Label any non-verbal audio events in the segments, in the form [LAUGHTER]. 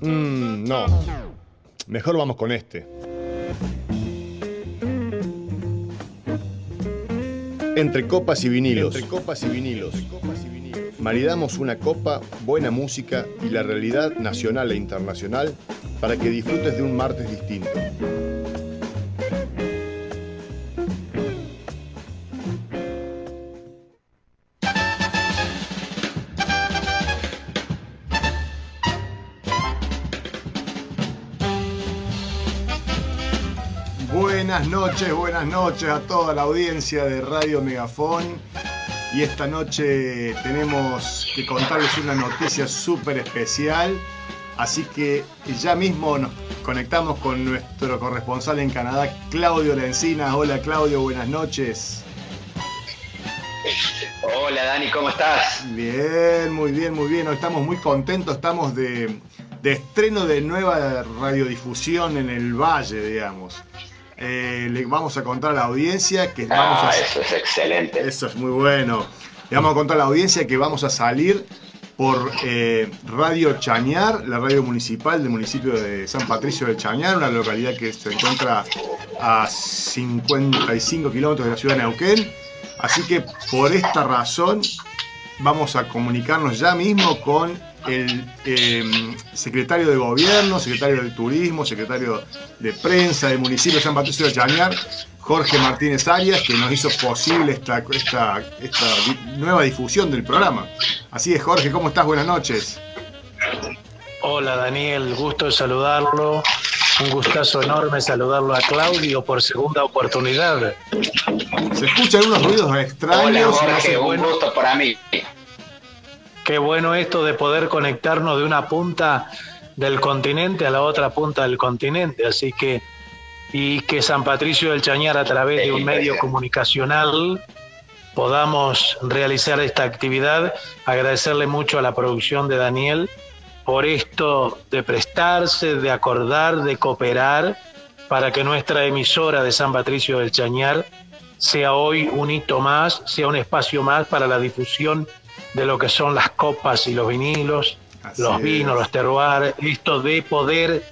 Mm, no. Mejor vamos con este. Entre copas y vinilos. Entre copas y vinilos. Maridamos una copa, buena música y la realidad nacional e internacional para que disfrutes de un martes distinto. Buenas noches, buenas noches a toda la audiencia de Radio Megafón. Y esta noche tenemos que contarles una noticia súper especial. Así que ya mismo nos conectamos con nuestro corresponsal en Canadá, Claudio Lencina. Hola Claudio, buenas noches. Hola Dani, ¿cómo estás? Bien, muy bien, muy bien. Hoy estamos muy contentos, estamos de, de estreno de nueva radiodifusión en el Valle, digamos. Eh, le vamos a contar a la audiencia que vamos Ah, a... eso es excelente. Eso es muy bueno. Le vamos a contar a la audiencia que vamos a salir por eh, Radio Chañar, la radio municipal del municipio de San Patricio del Chañar, una localidad que se encuentra a 55 kilómetros de la ciudad de Neuquén. Así que por esta razón vamos a comunicarnos ya mismo con el eh, secretario de Gobierno, secretario de Turismo, secretario de Prensa del municipio de San Patricio de Chañar, Jorge Martínez Arias, que nos hizo posible esta, esta, esta di- nueva difusión del programa. Así es, Jorge, ¿cómo estás? Buenas noches. Hola Daniel, gusto de saludarlo. Un gustazo enorme saludarlo a Claudio por segunda oportunidad. Se escuchan unos ruidos Hola extraños. Jorge, hace- un gusto para mí. Qué bueno esto de poder conectarnos de una punta del continente a la otra punta del continente. Así que, y que San Patricio del Chañar a través de un medio comunicacional podamos realizar esta actividad. Agradecerle mucho a la producción de Daniel por esto de prestarse, de acordar, de cooperar para que nuestra emisora de San Patricio del Chañar sea hoy un hito más, sea un espacio más para la difusión de lo que son las copas y los vinilos, Así los es. vinos, los terroirs, esto de poder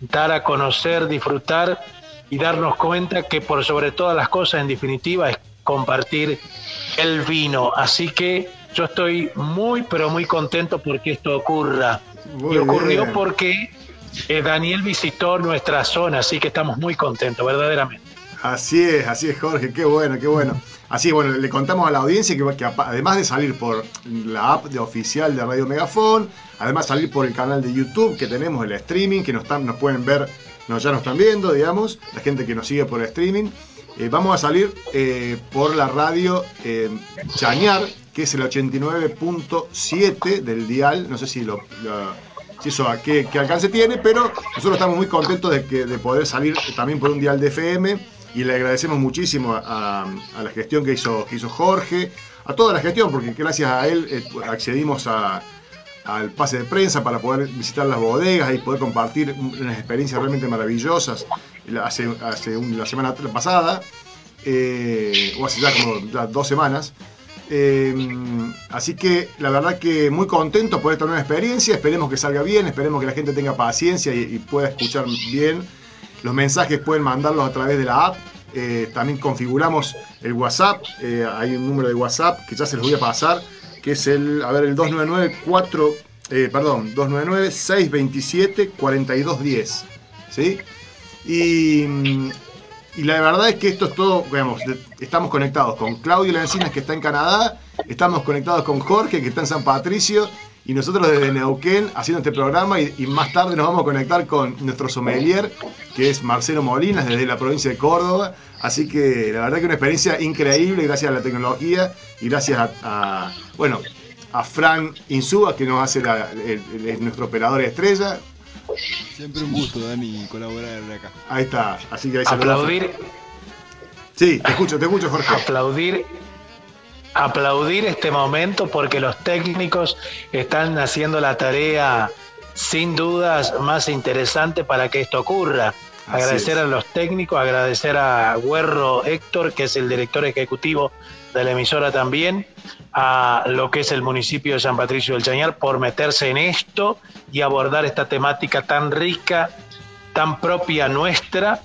dar a conocer, disfrutar y darnos cuenta que por sobre todas las cosas, en definitiva, es compartir el vino. Así que yo estoy muy, pero muy contento porque esto ocurra. Muy y ocurrió bien. porque eh, Daniel visitó nuestra zona, así que estamos muy contentos, verdaderamente. Así es, así es, Jorge, qué bueno, qué bueno. Así bueno, le contamos a la audiencia que, que además de salir por la app de oficial de Radio Megafón, además salir por el canal de YouTube que tenemos, el streaming, que nos, están, nos pueden ver, nos, ya nos están viendo, digamos, la gente que nos sigue por streaming. Eh, vamos a salir eh, por la radio eh, Chañar, que es el 89.7 del dial, no sé si lo... lo- si eso a qué, qué alcance tiene, pero nosotros estamos muy contentos de, que, de poder salir también por un dial de FM y le agradecemos muchísimo a, la gestión que hizo, que hizo Jorge, a toda la gestión, porque gracias a él eh, accedimos a- al pase de prensa para poder visitar las bodegas y poder compartir unas experiencias realmente maravillosas hace, hace un- la semana pasada, eh, o hace ya como dos semanas. Eh, así que la verdad que muy contento por esta nueva experiencia. Esperemos que salga bien, esperemos que la gente tenga paciencia y pueda escuchar bien. Los mensajes pueden mandarlos a través de la app. Eh, también configuramos el WhatsApp. Eh, hay un número de WhatsApp que ya se los voy a pasar, que es el, a ver, el 299 eh, perdón, 299 627 4210. ¿Sí? Y, la verdad es que esto es todo, estamos conectados con Claudio Lencinas que está en Canadá, estamos conectados con Jorge que está en San Patricio y nosotros desde Neuquén haciendo este programa y, y más tarde nos vamos a conectar con nuestro sommelier que es Marcelo Molinas desde la provincia de Córdoba. Así que la verdad que una experiencia increíble gracias a la tecnología y gracias a, a, bueno, a Fran Insúa que nos hace la- el- el- nuestro operador estrella. Siempre un gusto, Dani, colaborar acá. Ahí está, así que ahí saludamos. Aplaudir, Sí, te escucho, te escucho Jorge. aplaudir, aplaudir este momento porque los técnicos están haciendo la tarea sin dudas más interesante para que esto ocurra. Así agradecer es. a los técnicos, agradecer a Guerro Héctor, que es el director ejecutivo de la emisora también a lo que es el municipio de San Patricio del Chañar por meterse en esto y abordar esta temática tan rica, tan propia nuestra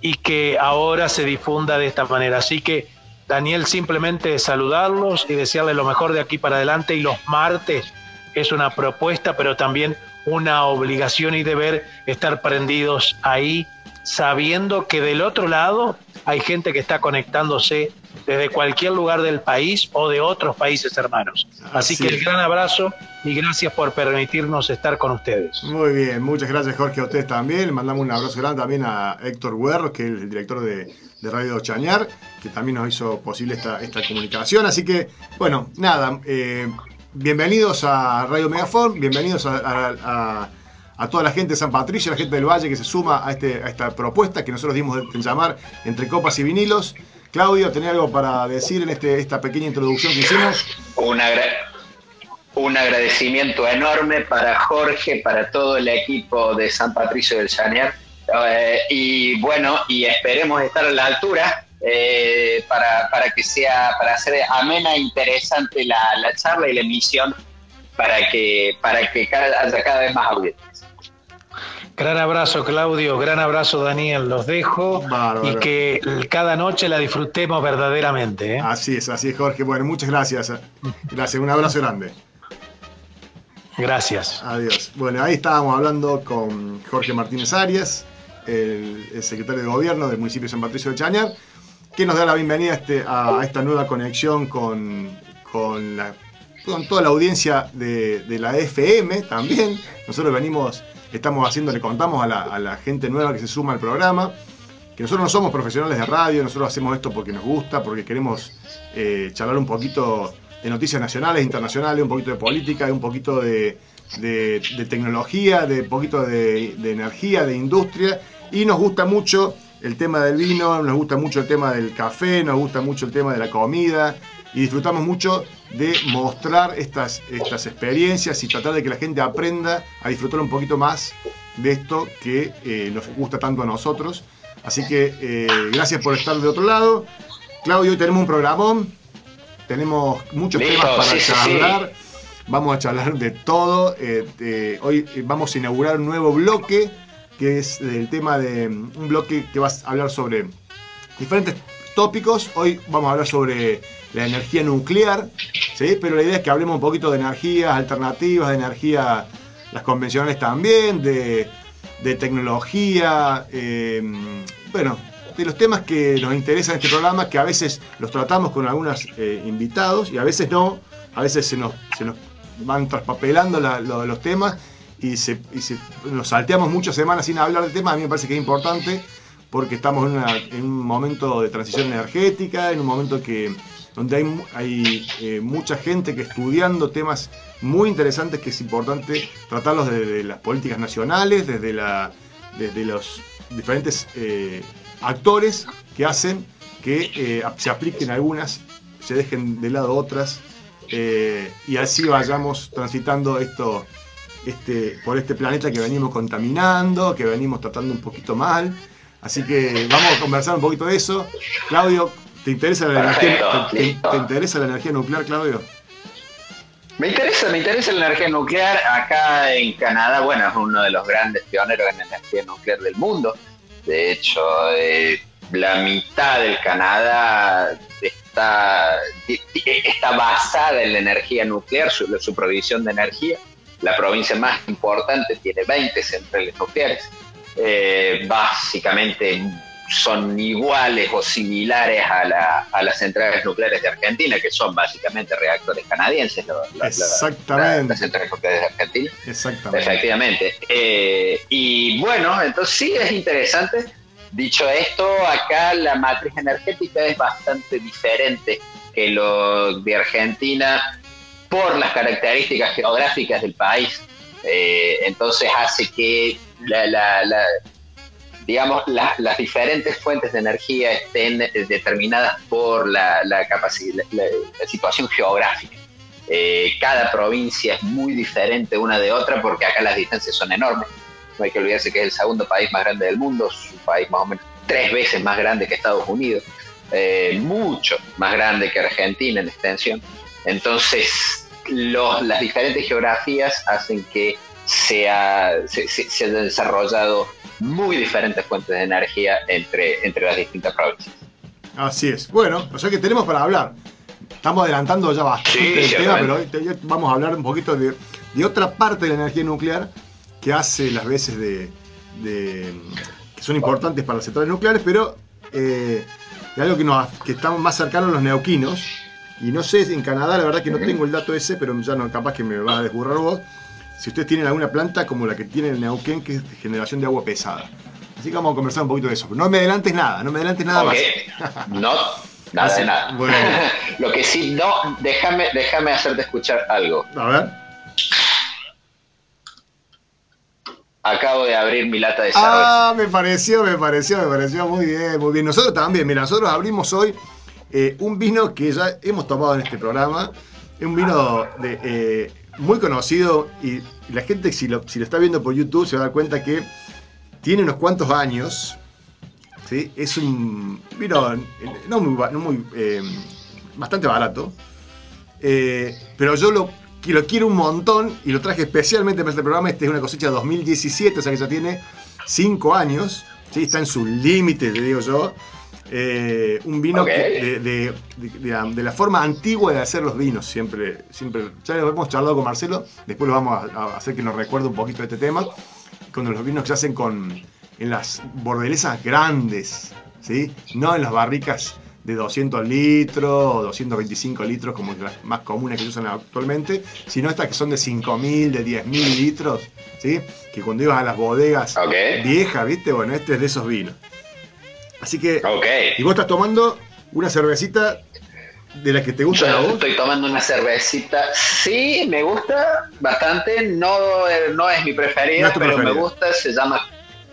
y que ahora se difunda de esta manera. Así que Daniel, simplemente saludarlos y desearles lo mejor de aquí para adelante. Y los martes es una propuesta, pero también una obligación y deber estar prendidos ahí, sabiendo que del otro lado hay gente que está conectándose desde cualquier lugar del país o de otros países hermanos. Así, que el gran abrazo y gracias por permitirnos estar con ustedes. Muy bien, muchas gracias Jorge a ustedes también. Mandamos un abrazo grande también a Héctor Huerro, que es el director de, Radio Chañar, que también nos hizo posible esta, esta comunicación. Así que, bueno, nada, eh, bienvenidos a Radio Megafon, bienvenidos a, toda la gente de San Patricio, a la gente del Valle que se suma a, este, a esta propuesta que nosotros dimos en llamar Entre Copas y Vinilos. Claudio, ¿tenía algo para decir en este, esta pequeña introducción que hicimos? Un, agradecimiento enorme para Jorge, para todo el equipo de San Patricio del Chañar. Eh, y bueno, y esperemos estar a la altura eh, para, para, que sea, para hacer amena e interesante la, charla y la emisión para que, para que haya cada vez más audiencias. Gran abrazo Claudio, gran abrazo Daniel, los dejo y que cada noche la disfrutemos verdaderamente. ¿eh? Así es, así es Jorge. Bueno, muchas gracias. Gracias, un abrazo grande. Gracias. Adiós. Bueno, ahí estábamos hablando con Jorge Martínez Arias, el, el secretario de gobierno del municipio de San Patricio de Chañar que nos da la bienvenida a, este, esta nueva conexión con, con, toda la audiencia de, la FM también. Nosotros venimos, estamos haciendo, le contamos a la, gente nueva que se suma al programa, que nosotros no somos profesionales de radio, nosotros hacemos esto porque nos gusta, porque queremos eh, charlar un poquito de noticias nacionales, internacionales, un poquito de política, un poquito de, tecnología, de un poquito de, de energía, de industria, y nos gusta mucho el tema del vino, nos gusta mucho el tema del café, nos gusta mucho el tema de la comida y disfrutamos mucho de mostrar estas, estas experiencias y tratar de que la gente aprenda a disfrutar un poquito más de esto que eh, nos gusta tanto a nosotros. Así que eh, gracias por estar de otro lado. Claudio, hoy tenemos un programón, tenemos muchos temas para charlar. Vamos a charlar de todo. Eh, hoy vamos a inaugurar un nuevo bloque que es el tema de un bloque que va a hablar sobre diferentes tópicos. Hoy vamos a hablar sobre la energía nuclear, ¿sí? pero la idea es que hablemos un poquito de energías alternativas, de energía, las convencionales también, de, tecnología, em, bueno, de los temas que nos interesan en este programa, que a veces los tratamos con algunos eh, invitados y a veces no, a veces se nos, se nos van traspapelando los temas y, se, nos salteamos muchas semanas sin hablar del tema, a mí me parece que es importante porque estamos en, un momento de transición energética, en un momento que donde hay, hay eh, mucha gente que estudiando temas muy interesantes que es importante tratarlos desde las políticas nacionales, desde, la, desde los diferentes eh, actores que hacen que eh, se apliquen algunas, se dejen de lado otras y así vayamos transitando esto este, por este planeta que venimos contaminando, que venimos tratando un poquito mal. Así que vamos a conversar un poquito de eso. Claudio, ¿te interesa la, energía, te, interesa la energía nuclear, Claudio? Me interesa, me interesa la energía nuclear. Acá en Canadá, bueno, es uno de los grandes pioneros en energía nuclear del mundo. De hecho, eh, la mitad del Canadá está, está basada en la energía nuclear, su, su provisión de energía la provincia más importante tiene 20 centrales nucleares. Eh, básicamente son iguales o similares a, las centrales nucleares de Argentina, que son básicamente reactores canadienses. Exactamente. las centrales nucleares de Argentina. Exactamente. Efectivamente. Eh, y bueno, entonces sí es interesante. Dicho esto, acá la matriz energética es bastante diferente que lo de Argentina por las características geográficas del país. Eh, entonces hace que digamos, las diferentes fuentes de energía estén determinadas por la, capacidad, la, situación geográfica. Eh, cada provincia es muy diferente una de otra porque acá las distancias son enormes. No hay que olvidarse que es el segundo país más grande del mundo, es un país más o menos tres veces más grande que Estados Unidos. eh, mucho más grande que Argentina en extensión. Entonces, los, las diferentes geografías hacen que se, se, hayan desarrollado muy diferentes fuentes de energía entre, entre las distintas provincias. Así es. Bueno, o sea que tenemos para hablar. Estamos adelantando ya bastante el tema, pero hoy vamos a hablar un poquito de, de, otra parte de la energía nuclear que hace las veces de, de que son importantes para las centrales nucleares, pero eh, de algo que, nos, que estamos más cercanos a los neuquinos. Y no sé, en Canadá la verdad que no tengo el dato ese, pero ya no, capaz que me va a desburrar vos. Si ustedes tienen alguna planta como la que tiene el Neuquén, que es generación de agua pesada. Así que vamos a conversar un poquito de eso. No me adelantes nada, no me adelantes nada más. No, [LAUGHS] nada de nada. Bueno. [LAUGHS] Lo que sí, no, déjame, déjame hacerte escuchar algo. A ver. Acabo de abrir mi lata de cerveza. Ah, me pareció, me pareció, me pareció muy bien, muy bien. Nosotros también, mira, nosotros abrimos hoy eh, un vino que ya hemos tomado en este programa. Es un vino de, eh, muy conocido y la gente, si lo, si lo está viendo por YouTube, se va a dar cuenta que tiene unos cuantos años. ¿sí? Es un vino no muy, no muy eh, bastante barato. Eh, pero yo lo, quiero un montón y lo traje especialmente para este programa. Este es una cosecha de 2017, o sea que ya tiene 5 años. ¿sí? Está en su límite, te digo yo. Eh, un vino de, de, de, la forma antigua de hacer los vinos, siempre, siempre. Ya lo hemos charlado con Marcelo, después lo vamos a, a hacer que nos recuerde un poquito de este tema con los vinos que se hacen con, en las bordelesas grandes, ¿sí? No en las barricas de 200 litros o 225 litros como las más comunes que se usan actualmente, sino estas que son de 5.000, de 10.000 litros, ¿sí? Que cuando ibas a las bodegas viejas, ¿viste? Bueno, este es de esos vinos. Así que... Y vos estás tomando una cervecita de las que te gusta a vos? Estoy tomando una cervecita. Sí, me gusta bastante. No, eh, no es mi preferida, pero me gusta. Se llama.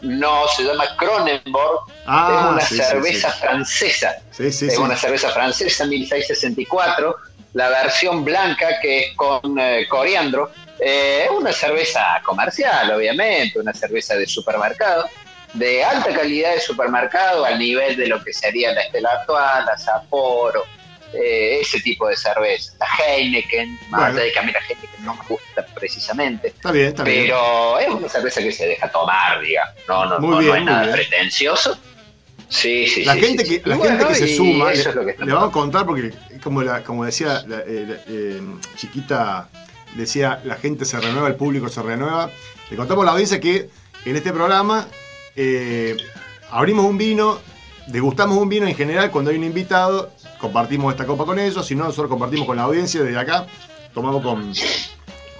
No, se llama Cronenborg. Ah, es una cerveza francesa. es una cerveza francesa, 1664. La versión blanca, que es con eh, coriandro. Eh, es una cerveza comercial, obviamente, una cerveza de supermercado de alta calidad de supermercado al nivel de lo que sería la Estela Actual, la Sapporo, eh, ese tipo de cerveza. La Heineken, más allá de que a mí la Heineken no me gusta precisamente. Está bien, está bien. Pero es una cerveza que se deja tomar, diga. No, no, no, es nada pretencioso. Sí, sí, la sí. Gente que, la gente que se suma, le, vamos a contar porque, como, la, como decía la, eh, eh, Chiquita, decía, la gente se renueva, el público se renueva. Le contamos a la audiencia que en este programa abrimos un vino, degustamos un vino en general cuando hay un invitado compartimos esta copa con ellos, si no, nosotros compartimos con la audiencia desde acá, tomamos con,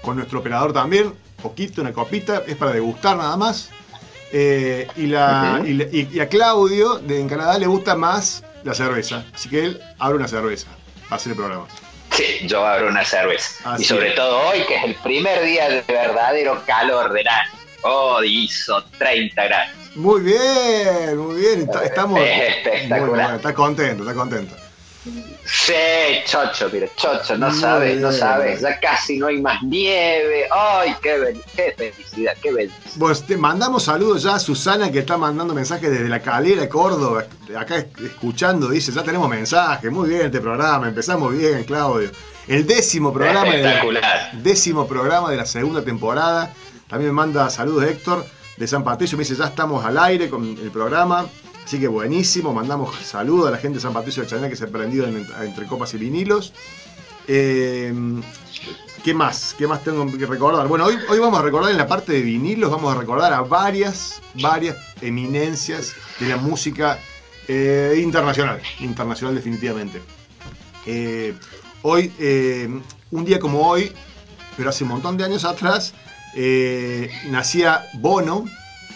con nuestro operador también, poquito, una copita, es para degustar nada más. Eh, y, la, y, a Claudio de, en Canadá le gusta más la cerveza, así que él abre una cerveza para hacer el programa. Sí, yo abro una cerveza. y sobre todo hoy, que es el primer día de verdadero calor del año. Oh, hizo 30 grados. Muy bien, muy bien. Estamos. [LAUGHS] espectacular. está contento, está contento. Sí, chocho, mira, chocho, no sabes, no sabes, ya casi no hay más nieve. Ay, qué, qué felicidad, qué te mandamos saludos ya a Susana que está mandando mensajes desde la calera, Córdoba, acá escuchando, dice, ya tenemos mensajes, muy bien este programa, empezamos bien, Claudio. El décimo programa, de la, décimo programa de la segunda temporada. También manda saludos Héctor de San Patricio, me dice, ya estamos al aire con el programa. Así que buenísimo, mandamos saludos a la gente de San Patricio de Chanel que se ha prendido entre copas y vinilos. Eh, ¿Qué más? ¿Qué más tengo que recordar? Bueno, hoy, hoy vamos a recordar en la parte de vinilos, vamos a recordar a varias, varias eminencias de la música eh, internacional, internacional definitivamente. Eh, hoy, un día como hoy, pero hace un montón de años atrás, nacía Bono,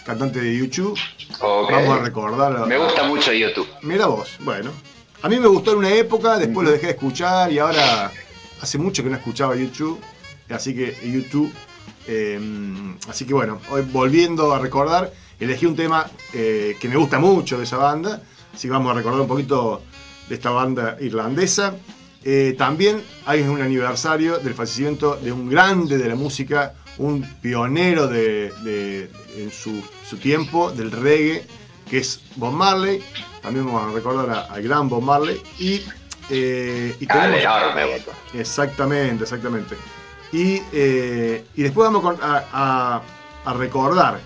cantante de YouTube. Vamos a recordarlo. Me gusta mucho YouTube. Mira vos, bueno. A mí me gustó en una época, después lo dejé de escuchar y ahora hace mucho que no escuchaba YouTube. Así que YouTube. Eh, así que bueno, hoy volviendo a recordar, elegí un tema eh, que me gusta mucho de esa banda. Así que vamos a recordar un poquito de esta banda irlandesa. Eh, también hay un aniversario del fallecimiento de un grande de la música, un pionero de, en su, tiempo del reggae, que es Bob Marley. también vamos a recordar al gran Bob Marley. Y, eh, y tenemos- enorme. Exactamente, exactamente. Y, eh, y después vamos a, a- a recordar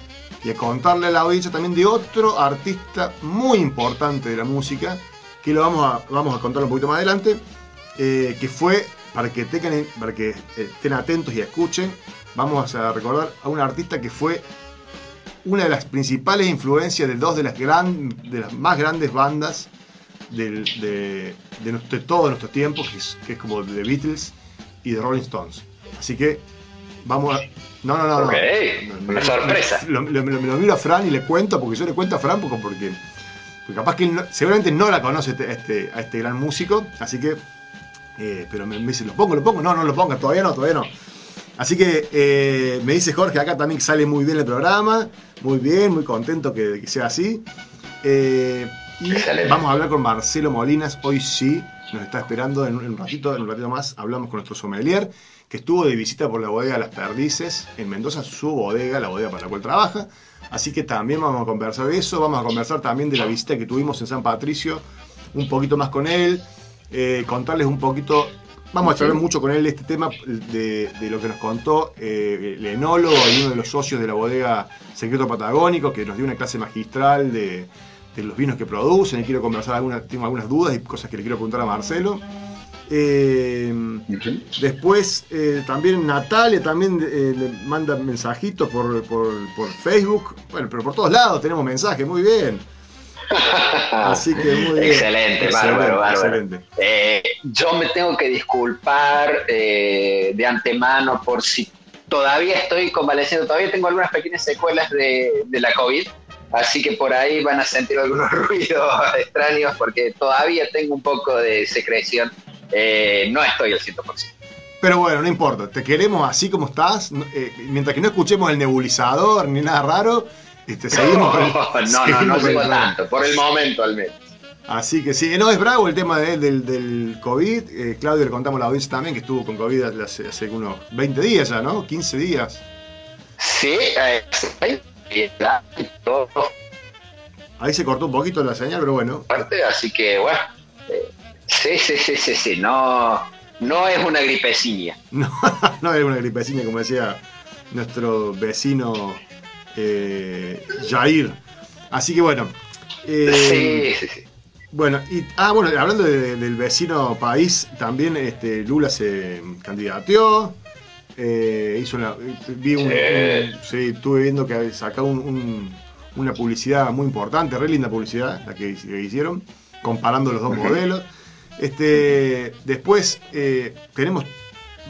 y a contarle a la audiencia también de otro artista muy importante de la música, que lo vamos a, vamos a contar un poquito más adelante, eh, que fue, para que, tengan, para que estén atentos y escuchen, vamos a recordar a un artista que fue una de las principales influencias de dos de las, gran, de las más grandes bandas del- de, de, nuestro- de todos nuestros tiempos, que es, que es como The Beatles y The Rolling Stones. Así que vamos a... No, no, no. no. Ok, No, una no, sorpresa. Lo, lo- lo- lo miro a Fran y le cuento, porque yo le cuento a Fran porque, porque, porque capaz que él no- seguramente no la conoce este- a este, a este gran músico, así que... eh, pero me, me dice, ¿lo pongo, lo pongo? No, no lo ponga, todavía no, todavía no. Así que eh, me dice Jorge acá también que sale muy bien el programa, muy bien, muy contento que, que sea así. Eh, y vamos a hablar con Marcelo Molinas, hoy sí, nos está esperando en un, en un ratito, en un ratito más hablamos con nuestro sommelier, que estuvo de visita por la bodega Las Perdices en Mendoza, su bodega, la bodega para la cual trabaja. Así que también vamos a conversar de eso, vamos a conversar también de la visita que tuvimos en San Patricio, un poquito más con él, eh, contarles un poquito Vamos a charlar mucho con él de este tema, de, de lo que nos contó eh, el enólogo y uno de los socios de la bodega Secreto Patagónico, que nos dio una clase magistral de, de los vinos que producen. Y quiero conversar, algunas, tengo algunas dudas y cosas que le quiero preguntar a Marcelo. Eh, después, eh, también Natalia también eh, le manda mensajitos por, por, por Facebook. Bueno, pero por todos lados tenemos mensajes, muy bien. Así que muy bien. Excelente, bárbaro, bárbaro. excelente. Eh, yo me tengo que disculpar eh, de antemano por si todavía estoy convaleciendo, todavía tengo algunas pequeñas secuelas de, de la COVID, así que por ahí van a sentir algunos [LAUGHS] ruidos extraños porque todavía tengo un poco de secreción. Eh, no estoy al 100%. Pero bueno, no importa, te queremos así como estás. eh, mientras que no escuchemos el nebulizador ni nada raro, este, seguimos [LAUGHS] no, no, no programa. tanto, por el momento al menos. Así que sí, no es bravo el tema de- del, del COVID. Eh, Claudio le contamos la audiencia también que estuvo con COVID hace, hace unos 20 días ya, ¿no? 15 días. Sí, eh, Ahí se cortó un poquito la señal, pero bueno. fuerte, así que bueno. eh, sí, sí, sí, sí, sí, no, no es una gripecilla. [LAUGHS] No, no era una gripecina, como decía nuestro vecino eh, Jair. Así que bueno. eh, sí, sí, sí. Bueno, y ah, bueno, hablando de- del vecino país, también este, Lula se candidateó. eh, hizo una. Vi un, Sí. un- sí, estuve viendo que sacó un- un- una publicidad muy importante, re linda publicidad, la que, que hicieron, comparando los dos modelos. Este, después eh, tenemos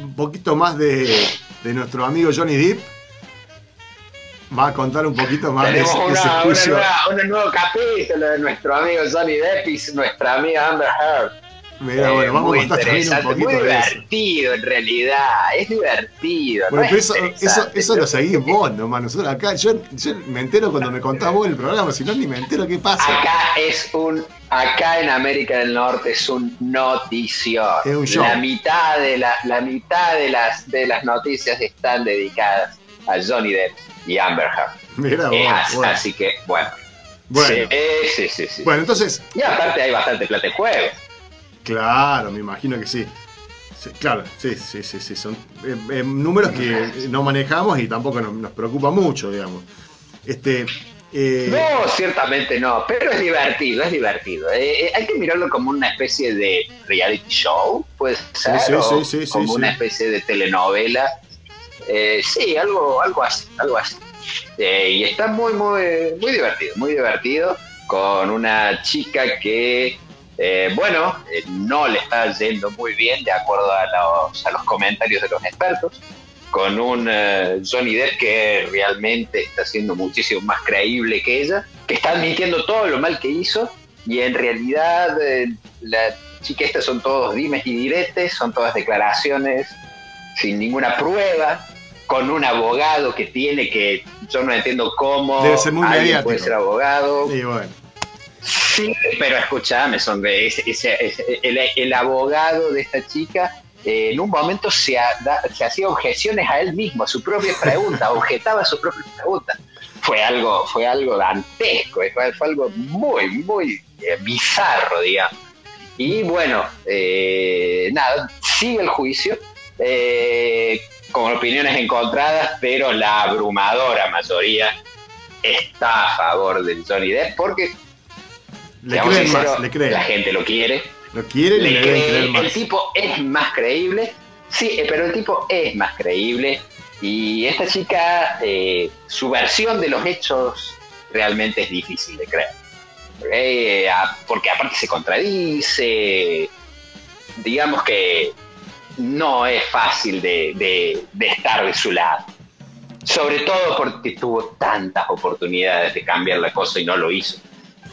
un poquito más de, de nuestro amigo Johnny Depp. Va a contar un poquito más de, Tenemos ese- de ese una, juicio. un nuevo capítulo de nuestro amigo Johnny Depp y nuestra amiga Amber Heard. Mira, Eh, bueno, vamos a contar también un poquito muy de eso. divertido en realidad, es divertido. Bueno, no pero es eso, eso, eso lo seguís vos nomás. Nosotros acá, yo, yo me entero cuando me contás vos el programa, si no ni me entero qué pasa. Acá es un, acá en América del Norte es un notición. Es un show. La mitad de la, la mitad de las de las noticias están dedicadas a Johnny Depp y Amber Heard. Mira vos, Es así, bueno. así que bueno. Bueno. Sí, sí, sí. Bueno, entonces, Y aparte hay bastante plata en juego. claro, me imagino que sí. Sí, claro, sí, sí, sí, sí. Son eh, eh, números que no manejamos y tampoco nos, nos preocupa mucho, digamos. Este. eh, No, ciertamente no, pero es divertido, es divertido. Eh, eh, hay que mirarlo como una especie de reality show, puede ser, sí, o sí, sí, como una especie de telenovela. Eh, sí, algo, algo así, algo así. Eh, y está muy, muy, muy divertido, muy divertido, con una chica que, eh, bueno, eh, no le está yendo muy bien de acuerdo a los, a los comentarios de los expertos con un eh, Johnny Depp que realmente está siendo muchísimo más creíble que ella, que está admitiendo todo lo mal que hizo y en realidad la chica esta son todos dimes y diretes, son todas declaraciones sin ninguna prueba, con un abogado que tiene que, yo no entiendo cómo Debe ser muy alguien mediático. puede ser abogado, y bueno. Sí, pero escúchame, son de ese, ese- ese- el, el abogado de esta chica eh, en un momento se, se hacía objeciones a él mismo, a su propia pregunta, [LAUGHS] objetaba su propia pregunta. Fue algo, fue algo dantesco, fue, algo muy, muy eh, bizarro, digamos. Y bueno, eh, nada, sigue el juicio, con opiniones encontradas, pero la abrumadora mayoría está a favor de Johnny Depp porque le creen más, le creen. la gente lo quiere lo quiere y le, creer más. El tipo es más creíble, sí, eh, pero el tipo es más creíble. Y esta chica, eh, su versión de los hechos realmente es difícil de creer. Eh, porque aparte se contradice, digamos que no es fácil de, estar de su lado. Sobre todo porque tuvo tantas oportunidades de cambiar la cosa y no lo hizo.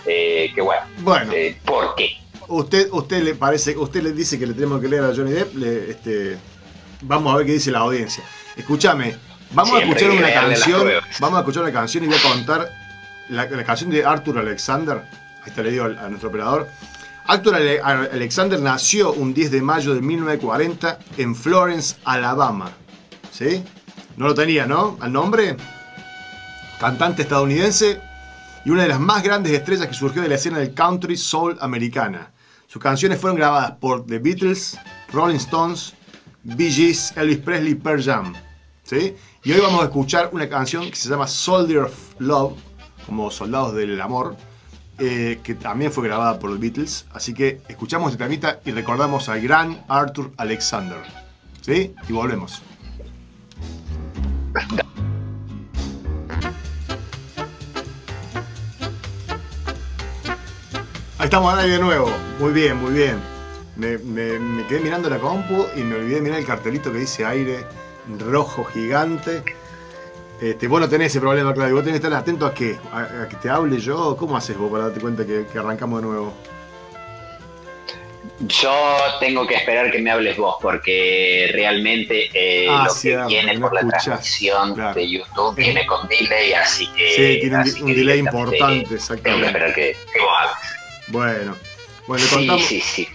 que bueno, bueno ¿por qué? Usted, usted le parece, usted le dice que le tenemos que leer a Johnny Depp, este, vamos a ver qué dice la audiencia. Escúchame, vamos a escuchar una canción, vamos a escuchar una canción y voy a contar la, canción de Arthur Alexander. Ahí está le digo a nuestro operador. Arthur Alexander nació un 10 de mayo de 1940 en Florence, Alabama. ¿Sí? No lo tenía, ¿no? Al nombre. Cantante estadounidense y una de las más grandes estrellas que surgió de la escena del country soul americana. Sus canciones fueron grabadas por The Beatles, Rolling Stones, Bee Gees, Elvis Presley y Pearl Jam. ¿sí? Y hoy vamos a escuchar una canción que se llama Soldier of Love, como Soldados del Amor, eh, que también fue grabada por The Beatles. Así que escuchamos esta temita y recordamos al gran Arthur Alexander. ¿Sí? Y volvemos. Ahí estamos ahí de nuevo. Muy bien, muy bien. Me, quedé mirando la compu y me olvidé de mirar el cartelito que dice aire rojo gigante. Este, vos no tenés ese problema, Claudio. Vos tenés que estar atento a qué? ¿A, que te hable yo? ¿Cómo haces vos para darte cuenta que, arrancamos de nuevo? Yo tengo que esperar que me hables vos, porque realmente eh, ah, lo que viene por la transmisión de YouTube viene con delay, así que. Sí, tiene un, delay importante, exactamente. Tengo que esperar que, que vos hables. Bueno, bueno, le contamos. Sí, sí,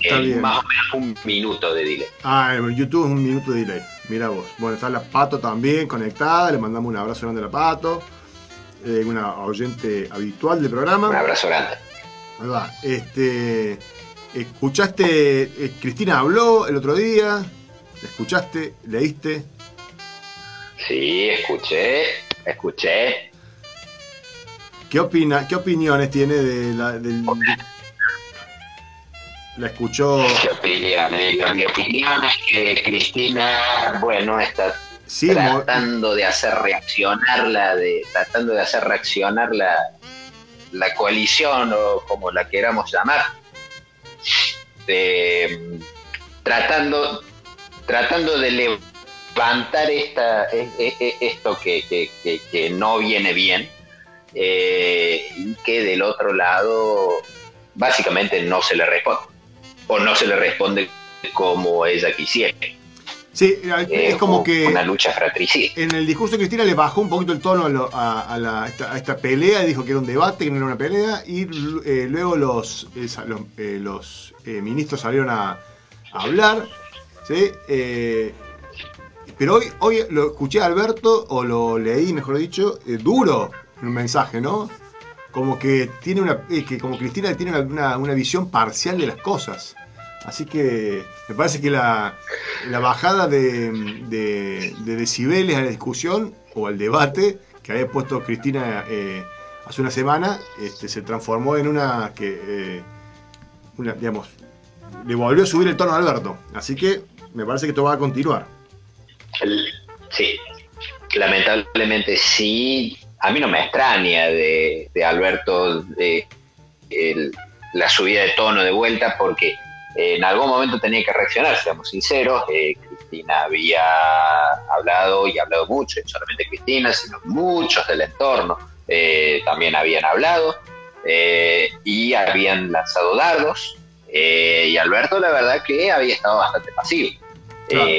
Está bien. Más o menos un minuto de delay. Ah, en YouTube es un minuto de delay. Mira vos. Bueno, está la Pato también conectada. Le mandamos un abrazo grande a la Pato. Eh, una oyente habitual del programa. Un abrazo grande. Ahí va. Este, ¿Escuchaste? Eh, Cristina habló el otro día. ¿Escuchaste? ¿Leíste? Sí, escuché. Escuché. ¿Qué, opina, ¿Qué opiniones tiene de la, del, la escuchó? Mi opinión es que Cristina, bueno, está tratando de hacer reaccionar la, de, tratando de hacer reaccionar la, la coalición o como la queramos llamar, tratando, tratando de levantar esta, e, e, e, esto que, que, que no viene bien eh, y que del otro lado básicamente no se le responde o no se le responde como ella quisiera. Sí, es como que. Una lucha fratricida. En el discurso de Cristina le bajó un poquito el tono a, esta, pelea, dijo que era un debate, que no era una pelea, y eh, luego los, eh, los, ministros salieron a, hablar. ¿sí? pero hoy, hoy lo escuché a Alberto, o lo leí, mejor dicho, duro un mensaje, ¿no? Como que tiene una. Eh, que como Cristina tiene una, una, visión parcial de las cosas. Así que me parece que la, la bajada de, de, decibeles a la discusión o al debate que había puesto Cristina eh, hace una semana este, se transformó en una que. Eh, digamos, le volvió a subir el tono a Alberto. Así que me parece que esto va a continuar. Sí, lamentablemente sí a mí no me extraña de, Alberto de, la subida de tono de vuelta porque en algún momento tenía que reaccionar, seamos sinceros. Eh, Cristina había hablado y hablado mucho, no solamente Cristina, sino muchos del entorno eh, también habían hablado eh, y habían lanzado dardos. y Alberto, la verdad, que había estado bastante pasivo.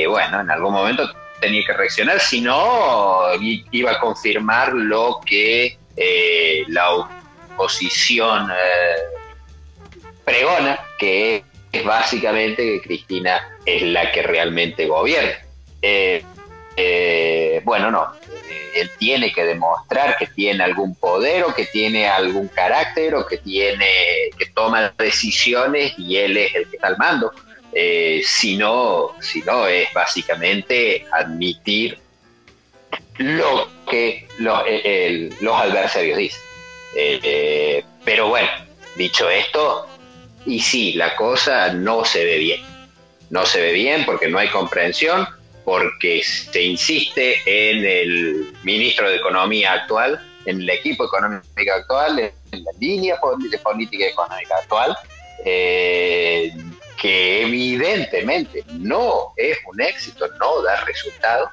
bueno, en algún momento tenía que reaccionar, si no iba a confirmar lo que eh, la oposición eh, pregona, que es básicamente que Cristina es la que realmente gobierna. Eh, eh, bueno, no, eh, él tiene que demostrar que tiene algún poder o que tiene algún carácter o que tiene que toma decisiones y él es el que está al mando. No, si no es básicamente admitir lo que los adversarios dicen. pero bueno, dicho esto, y sí, la cosa no se ve bien. No se ve bien porque no hay comprensión, porque se insiste en el ministro de Economía actual, en el equipo económico actual, en la línea de política económica actual, eh, que evidentemente no es un éxito, no da resultado.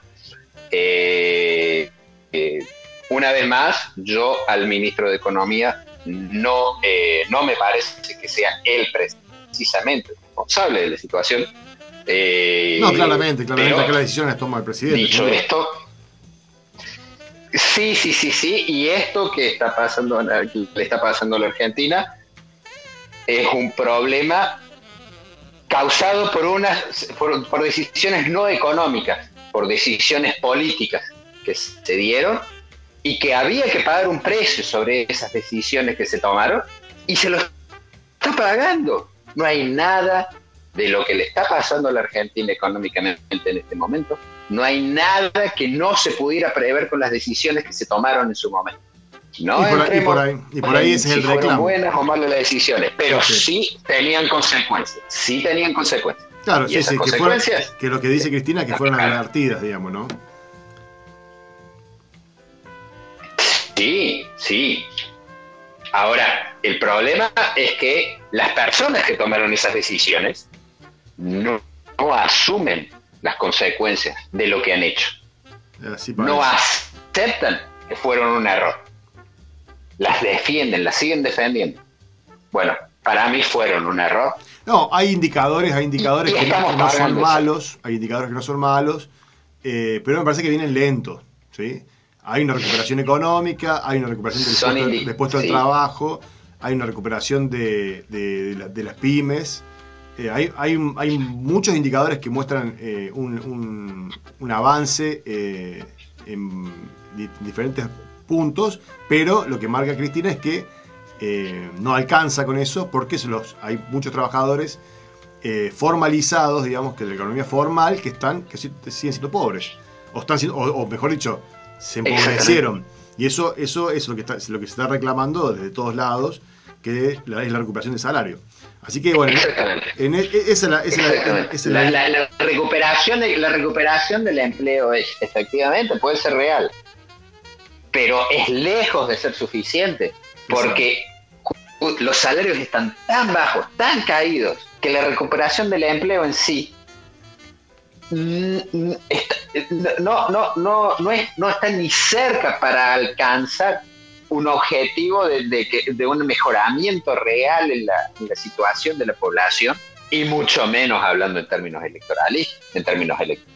Eh, eh, una vez más, yo al ministro de Economía no, eh, no me parece que sea él precisamente responsable de la situación. No, claramente, claramente que la decisión es toma el presidente. Dicho esto, sí, sí, sí, sí, y esto que está pasando, que le está pasando a la Argentina es un problema causado por unas por, decisiones no económicas, por decisiones políticas que se dieron y que había que pagar un precio sobre esas decisiones que se tomaron y se lo está pagando. No hay nada de lo que le está pasando a la Argentina económicamente en este momento, no hay nada que no se pudiera prever con las decisiones que se tomaron en su momento. No y, por ahí, y, por ahí, ese es el reclamo. buenas o malas las decisiones, pero sí tenían consecuencias, sí tenían consecuencias. Claro, sí, sí, que, que lo que dice Cristina, que fueron advertidas, digamos, ¿no? Sí, sí. Ahora, el problema es que las personas que tomaron esas decisiones no, asumen las consecuencias de lo que han hecho. no aceptan que fueron un error. Las defienden, las siguen defendiendo. Bueno, para mí fueron un error. No, hay indicadores, hay indicadores que, no, son malos, hay indicadores que no son malos, eh, pero me parece que vienen lentos, ¿sí? Hay una recuperación económica, hay una recuperación del puesto, del trabajo, hay una recuperación de, las pymes. Eh, hay, hay, hay, muchos indicadores que muestran eh, un, avance eh, en diferentes puntos, pero lo que marca Cristina es que no alcanza con eso porque los, hay muchos trabajadores formalizados, digamos, que de la economía formal, que están que siguen siendo pobres. O, están o mejor dicho, se empobrecieron. Y eso, eso es lo que, está, lo que se está reclamando desde todos lados, que es la recuperación del salario. Así que bueno, en, esa es la, la, recuperación de, la recuperación del empleo es, efectivamente puede ser real, pero es lejos de ser suficiente, porque los salarios están tan bajos, tan caídos, que la recuperación del empleo en sí no, no, no, no, es, no está ni cerca para alcanzar un objetivo de, de, un mejoramiento real en la, situación de la población y mucho menos hablando en términos electorales, en términos electorales.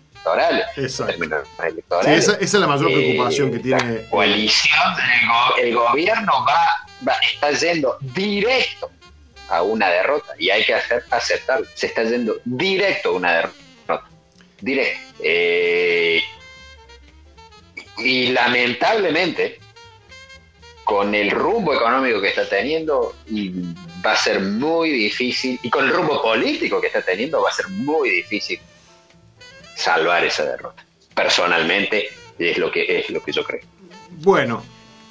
Esa, es la mayor preocupación que eh, tiene. La coalición, el, gobierno va, va, está yendo directo a una derrota y hay que hacer, aceptarlo. Se está yendo directo a una derrota directo. Eh, y lamentablemente, con el rumbo económico que está teniendo, va a ser muy difícil, y con el rumbo político que está teniendo, va a ser muy difícil salvar esa derrota. Personalmente, es lo que, es lo que yo creo. Bueno,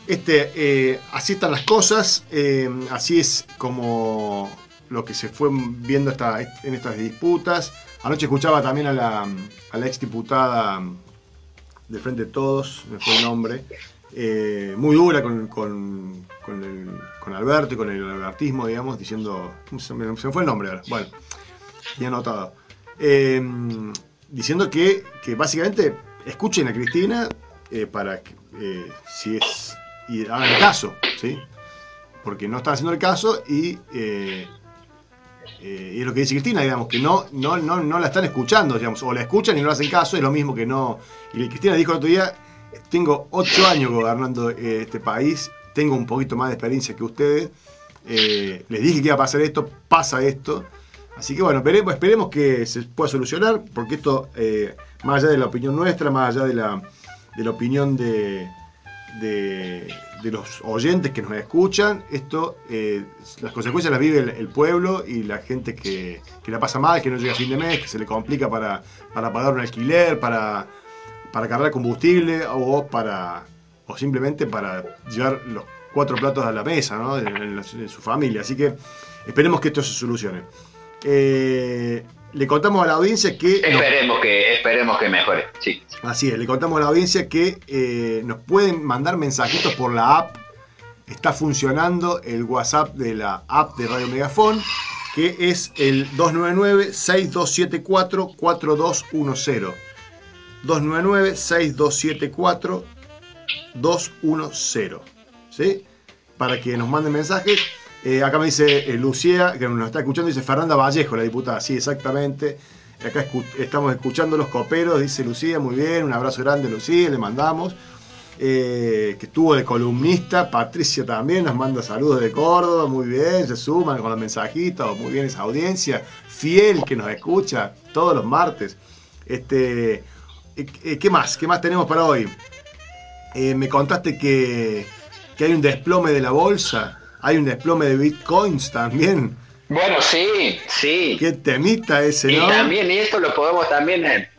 este, eh, así están las cosas, eh, así es como lo que se fue viendo esta, en estas disputas. Anoche escuchaba también a la, a la ex diputada de Frente de Todos, me fue el nombre, eh, muy dura con, con, con, Alberto y con el albertismo, digamos, diciendo. Se me, fue el nombre ahora. Bueno, ya anotado. Eh, diciendo que, que, básicamente escuchen a Cristina eh, para que si es. y hagan caso, ¿sí? Porque no están haciendo el caso y eh, y es lo que dice Cristina, digamos, que no, no, no, no la están escuchando, digamos, o la escuchan y no hacen caso, es lo mismo que no. Y Cristina dijo el otro día, tengo ocho años gobernando eh, este país, tengo un poquito más de experiencia que ustedes, eh, les dije que iba a pasar esto, pasa esto, Así que bueno, esperemos que se pueda solucionar, porque esto, eh, más allá de la opinión nuestra, más allá de la, de la opinión de, de, los oyentes que nos escuchan, esto, eh, las consecuencias las vive el, pueblo y la gente que, que la pasa mal, que no llega a fin de mes, que se le complica para, para pagar un alquiler, para, para cargar combustible o para o simplemente para llevar los cuatro platos a la mesa ¿no? en su familia. Así que esperemos que esto se solucione. Eh, le contamos a la audiencia que... nos- Esperemos que, esperemos que mejore. Sí. Así es, le contamos a la audiencia que eh, nos pueden mandar mensajitos por la app. Está funcionando el WhatsApp de la app de Radio Megafón, que es el 299-6274-4210. 299-6274-210. ¿Sí? Para que nos manden mensajes. Eh, acá me dice eh, Lucía, que nos está escuchando, dice Fernanda Vallejo, la diputada. Sí, exactamente. Acá estamos escuchando los coperos, dice Lucía, muy bien, un abrazo grande Lucía, le mandamos. Eh, que estuvo de columnista, Patricia también nos manda saludos de Córdoba, muy bien, se suman con los mensajitos, muy bien esa audiencia, fiel que nos escucha todos los martes. Este, ¿Qué más? ¿Qué más tenemos para hoy? Me contaste que, que hay un desplome de la bolsa, hay un desplome de bitcoins también. Bueno, sí, sí. Qué temita ese, Y ¿no? también, y esto lo podemos también, eh,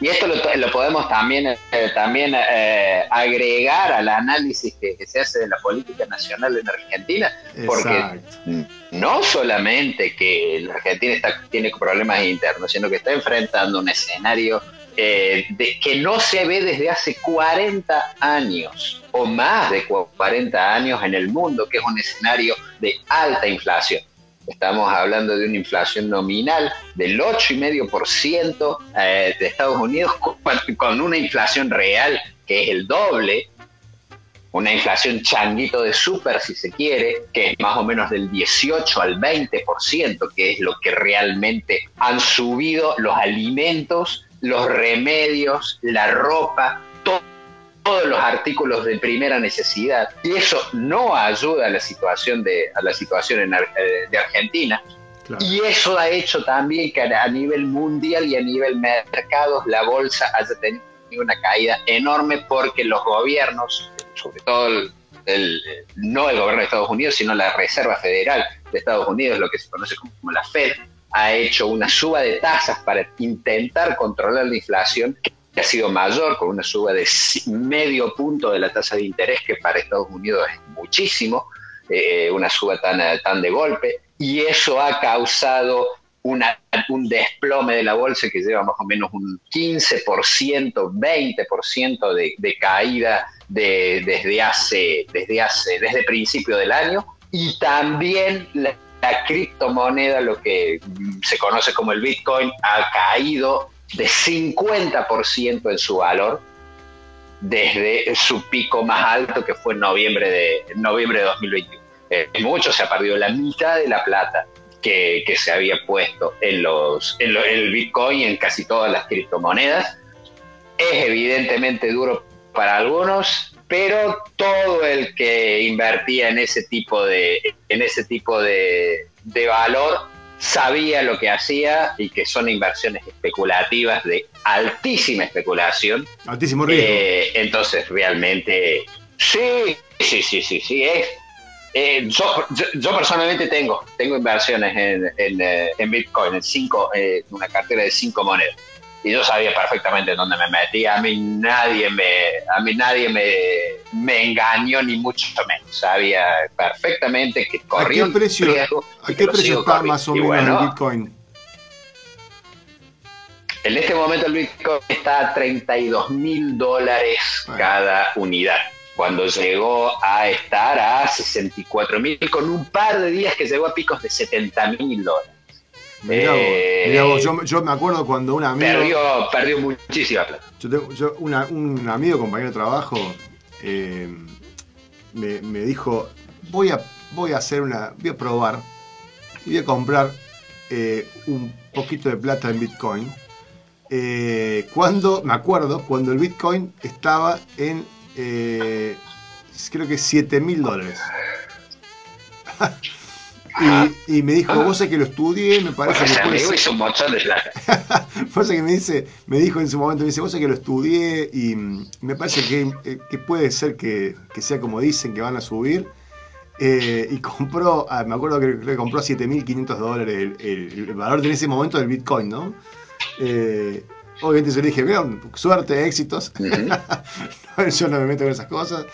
y esto lo, lo podemos también, eh, también eh, agregar al análisis que, que se hace de la política nacional en Argentina, porque Exacto. no solamente que la Argentina está, tiene problemas internos, sino que está enfrentando un escenario eh, de, que no se ve desde hace 40 años o más de 40 años en el mundo, que es un escenario de alta inflación. Estamos hablando de una inflación nominal del 8,5% eh, de Estados Unidos [LAUGHS] con, una inflación real que es el doble una inflación changuito de súper, si se quiere, que es más o menos del 18 al 20%, que es lo que realmente han subido los alimentos, los remedios, la ropa, to- todos los artículos de primera necesidad. Y eso no ayuda a la situación de, a la situación en eh, de Argentina. Claro. Y eso ha hecho también que a nivel mundial y a nivel mercados la bolsa haya tenido una caída enorme porque los gobiernos, sobre todo el, el- no el gobierno de Estados Unidos, sino la Reserva Federal de Estados Unidos, lo que se conoce como la Fed, ha hecho una suba de tasas para intentar controlar la inflación que ha sido mayor, con una suba de medio punto de la tasa de interés, que para Estados Unidos es muchísimo, eh, una suba tan, tan de golpe, y eso ha causado una, un desplome de la bolsa que lleva más o menos un 15%, 20% de, de caída de, desde, hace, desde hace, desde principio del año, y también la, la criptomoneda, lo que se conoce como el Bitcoin, ha caído de 50% en su valor desde su pico más alto que fue en noviembre de, noviembre de 2021. Eh, mucho se ha perdido la mitad de la plata que, que se había puesto en, los, en, lo- en el Bitcoin en casi todas las criptomonedas. Es evidentemente duro para algunos, pero todo el que invertía en ese tipo de, en ese tipo de, de valor sabía lo que hacía y que son inversiones especulativas de altísima especulación Altísimo riesgo. eh, entonces, realmente, sí, sí, sí, sí, sí, es. eh, yo, yo, yo personalmente tengo, tengo inversiones en, en, eh, en Bitcoin, en cinco, eh, una cartera de cinco monedas. Y yo sabía perfectamente dónde me metía. A mí nadie me, a mí nadie me, me engañó ni mucho menos. Sabía perfectamente que ¿A corría qué un precio, riesgo ¿a qué precio está corriendo. más o menos bueno, el Bitcoin? En este momento el Bitcoin está a 32 mil dólares Bueno. cada unidad. Cuando llegó a estar a 64 mil, con un par de días que llegó a picos de 70 mil dólares. Mirá vos, Eh, mirá vos, yo, yo me acuerdo cuando un amigo. Perdió, perdió muchísima plata. Yo tengo, yo- una- un amigo, compañero de trabajo, eh, me, me dijo, voy a, voy a hacer una, voy a probar y voy a comprar eh, un poquito de plata en Bitcoin. Eh, cuando, me acuerdo, cuando el Bitcoin estaba en, eh, creo que 7 mil dólares. [LAUGHS] Y, y, me dijo, vos sé que lo estudié, me parece bueno, que. Ese amigo hizo un montón de plata. [LAUGHS] que me dice, me dijo en su momento, me dice, vos sé que lo estudié y me parece que, eh, que puede ser que, que, sea como dicen que van a subir. Eh, y compró, ah, me acuerdo que le compró 7.500 dólares el, el, el, valor de ese momento del Bitcoin, ¿no? Eh, Obviamente yo le dije, mira, suerte, éxitos. Uh [LAUGHS] -huh. yo no me meto en esas cosas.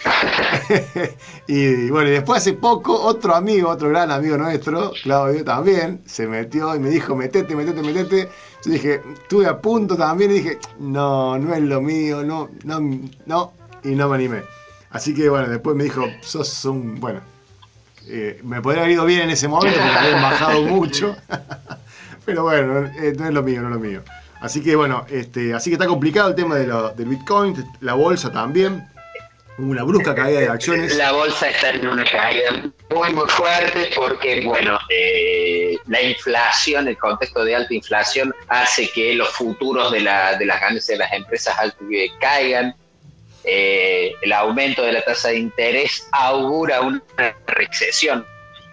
[LAUGHS] y bueno, y después hace poco, otro amigo, otro gran amigo nuestro, Claudio, también, se metió y me dijo, metete, metete, metete. Yo dije, estuve a punto también y dije, no, no es lo mío, no, no, no, y no me animé. Así que bueno, después me dijo, sos un, bueno, eh, me podría haber ido bien en ese momento porque habían bajado mucho. [LAUGHS] Pero bueno, eh, no es lo mío, no es lo mío. Así que bueno, este, así que está complicado el tema de lo, del Bitcoin, la bolsa también. Una brusca caída de acciones. La bolsa está en una caída muy muy fuerte porque, bueno, eh, la inflación, el contexto de alta inflación hace que los futuros de, la, de las ganancias de las empresas caigan. Eh, el aumento de la tasa de interés augura una recesión.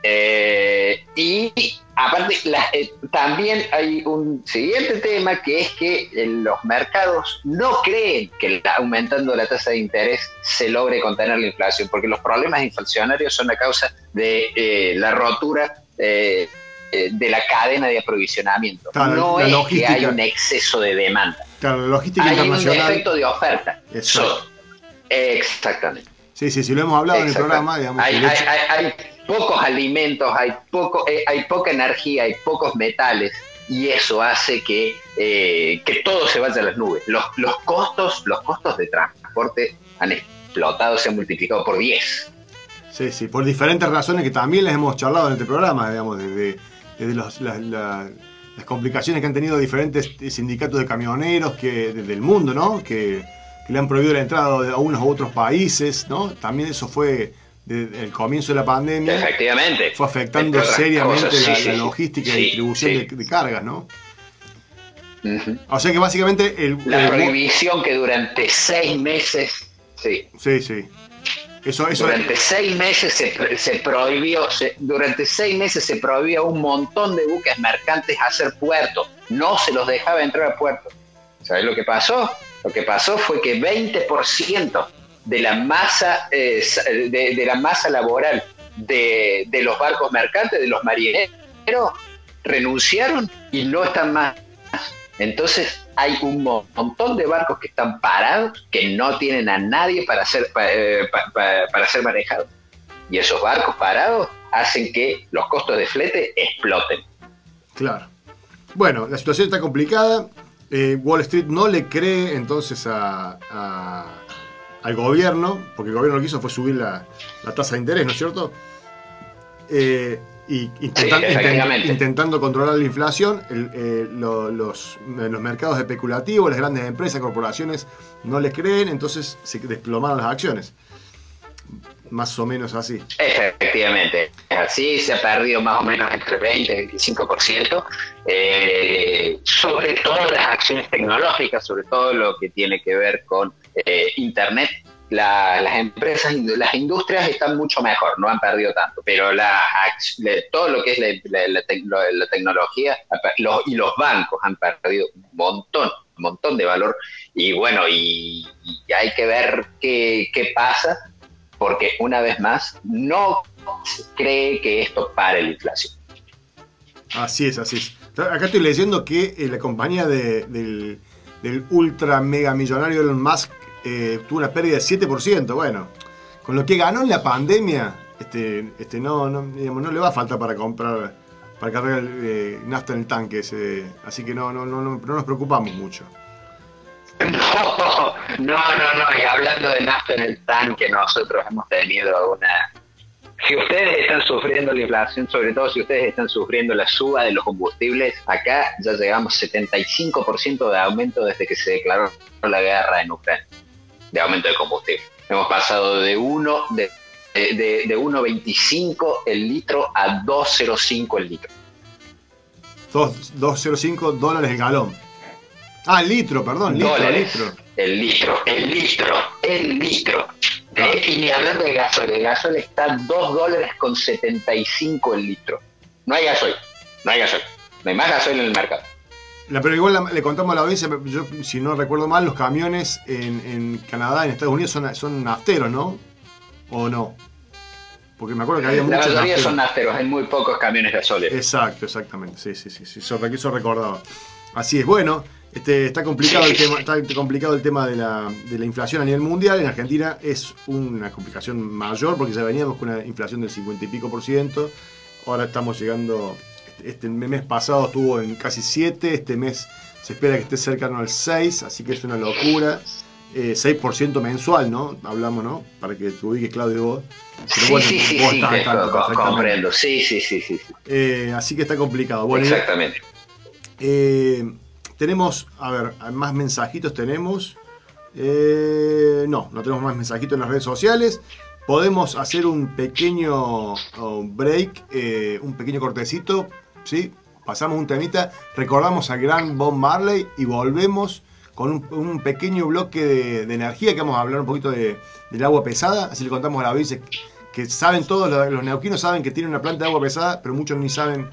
Eh, y aparte, la, eh, también hay un siguiente tema que es que eh, los mercados no creen que aumentando la tasa de interés se logre contener la inflación, porque los problemas inflacionarios son a causa de eh, la rotura de la cadena de aprovisionamiento. Claro, no es que hay un exceso de demanda. Claro, la logística hay internacional. un defecto de oferta. So, exactamente. Sí, sí, sí, lo hemos hablado en el programa. Digamos, hay, hay, hay, hay pocos alimentos, hay, poco, eh, hay poca energía, hay pocos metales y eso hace que, eh, que todo se vaya a las nubes. Los, los, costos, los costos de transporte han explotado, se han multiplicado por 10. Sí, sí, por diferentes razones que también les hemos charlado en este programa, digamos, desde, desde los, la, la, las complicaciones que han tenido diferentes sindicatos de camioneros que desde el mundo, ¿no? Que, que le han prohibido la entrada a unos u otros países, ¿no? También eso fue desde el comienzo de la pandemia Efectivamente. fue afectando seriamente cosas, la, sí, la, logística sí, y distribución sí. de, de, cargas, ¿no? Uh -huh. O sea que básicamente el, la el, prohibición que durante seis meses sí sí sí eso, eso durante seis meses se, se prohibió se, durante seis meses se prohibió un montón de buques mercantes hacer puerto no se los dejaba entrar a puerto ¿sabes lo que pasó? lo que pasó fue que 20% de la masa, eh, de, de, la masa laboral de, de, los barcos mercantes, de los marineros, renunciaron y no están más. Entonces hay un montón de barcos que están parados, que no tienen a nadie para ser, para, para, ser manejados. Y esos barcos parados hacen que los costos de flete exploten. Claro. Bueno, la situación está complicada. Eh, Wall Street no le cree entonces a al gobierno, porque el gobierno lo que hizo fue subir la, la tasa de interés, ¿no es cierto? Eh, y intentan, sí, intent, intentando controlar la inflación, el, eh, lo, los, los, mercados especulativos, las grandes empresas, corporaciones no les creen, entonces se desplomaron las acciones. Más o menos así. Efectivamente, así se ha perdido más o menos entre 20 y 25%, eh, sobre todo las acciones tecnológicas, sobre todo lo que tiene que ver con eh, Internet, la, las empresas, las industrias están mucho mejor, no han perdido tanto, pero la, todo lo que es la, la, tecnología los, y los bancos han perdido un montón, un montón de valor. Y bueno, y, hay que ver qué, qué pasa, porque una vez más, no se cree que esto pare la inflación. Así es, así es. Acá estoy leyendo que la compañía de, del, del ultra mega millonario Elon Musk eh, tuvo una pérdida de 7%. Bueno, con lo que ganó en la pandemia, este, este no, no, digamos, no le va a faltar para comprar, para cargar el, eh, nafta en el tanque. Ese, así que no, no, no, no, nos preocupamos mucho. No, [LAUGHS] no, no, no. Y hablando de nafta en el tanque, nosotros hemos tenido una. Si ustedes están sufriendo la inflación, sobre todo si ustedes están sufriendo la suba de los combustibles, acá ya llegamos 75% de aumento desde que se declaró la guerra en Ucrania de aumento de combustible. Hemos pasado de 1 de, de, de 1.25 el litro a 2.05 el litro. 2.05 dólares el galón. Ah, el litro, perdón, litro, dólares, litro. El litro, el litro, el litro. Ah. Y ni hablando de gasol, el gasol está 2 dólares con 75 el litro. no hay gasoil, no hay gasoil, no hay más gasoil en el mercado. Pero igual le contamos a la audiencia, yo si no recuerdo mal, los camiones en, en Canadá, en Estados Unidos son, son nafteros, ¿no? ¿O no? Porque me acuerdo que había muchos. La mayoría son nafteros, hay muy pocos camiones gasoleros. Exacto, exactamente. Sí, sí, sí, sí. Eso, eso recordaba. Así es. Bueno, este, está complicado el tema, está complicado el tema de la, de la, inflación a nivel mundial. En Argentina es una complicación mayor porque ya veníamos con una inflación del 50 y pico por ciento. Ahora estamos llegando. Este, mes pasado estuvo en casi 7. Este mes se espera que esté cercano al 6, así que es una locura. 6% eh, mensual, ¿no? Hablamos, ¿no? Para que tú ubiques, Claudio, vos. sí, sí, sí, sí, comprendo. Sí, sí, sí, sí. Eh, así que está complicado. Bueno, Exactamente. Eh, tenemos, a ver, más mensajitos tenemos. no, no tenemos más mensajitos en las redes sociales. Podemos hacer un pequeño oh, break, un pequeño cortecito, ¿sí? Pasamos un temita, recordamos al gran Bob Marley y volvemos con un, pequeño bloque de, energía que vamos a hablar un poquito de, del agua pesada, así le contamos a la audiencia que saben todos, los neuquinos saben que tiene una planta de agua pesada, pero muchos ni saben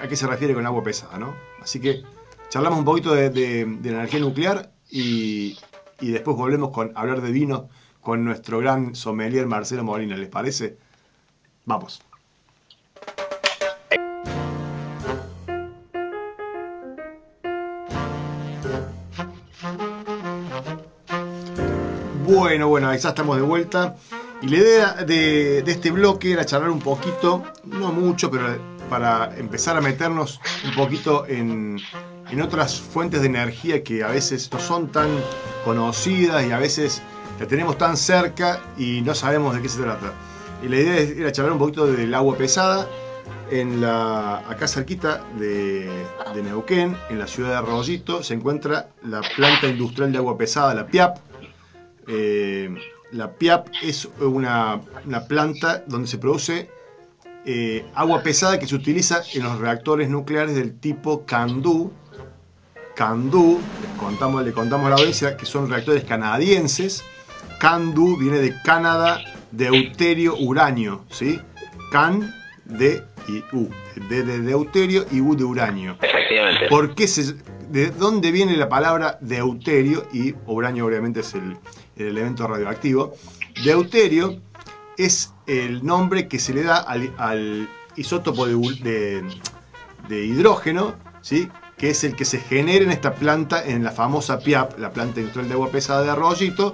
a qué se refiere con agua pesada, ¿no? Así que charlamos un poquito de, energía nuclear y, y, después volvemos con hablar de vino con nuestro gran sommelier Marcelo Molina, ¿les parece? Vamos. Bueno, bueno, ahí ya estamos de vuelta. Y la idea de, este bloque era charlar un poquito, no mucho, pero para empezar a meternos un poquito en, otras fuentes de energía que a veces no son tan conocidas y a veces la tenemos tan cerca y no sabemos de qué se trata. Y la idea era charlar un poquito del agua pesada. En la, acá cerquita de, Neuquén, en la ciudad de Arroyito, se encuentra la planta industrial de agua pesada, la PIAP, eh, la PIAP es una, planta donde se produce eh, agua pesada que se utiliza en los reactores nucleares del tipo CANDU. CANDU, contamos, le contamos a la audiencia que son reactores canadienses. CANDU viene de Canadá deuterio uranio, ¿sí? CAN de y U, de, deuterio y U de uranio. Efectivamente. ¿Por qué ¿De dónde viene la palabra deuterio? Y uranio obviamente es el, el elemento radioactivo. Deuterio es el nombre que se le da al, isótopo de, hidrógeno, ¿sí? que es el que se genera en esta planta, en la famosa PIAP, la planta industrial de agua pesada de Arroyito,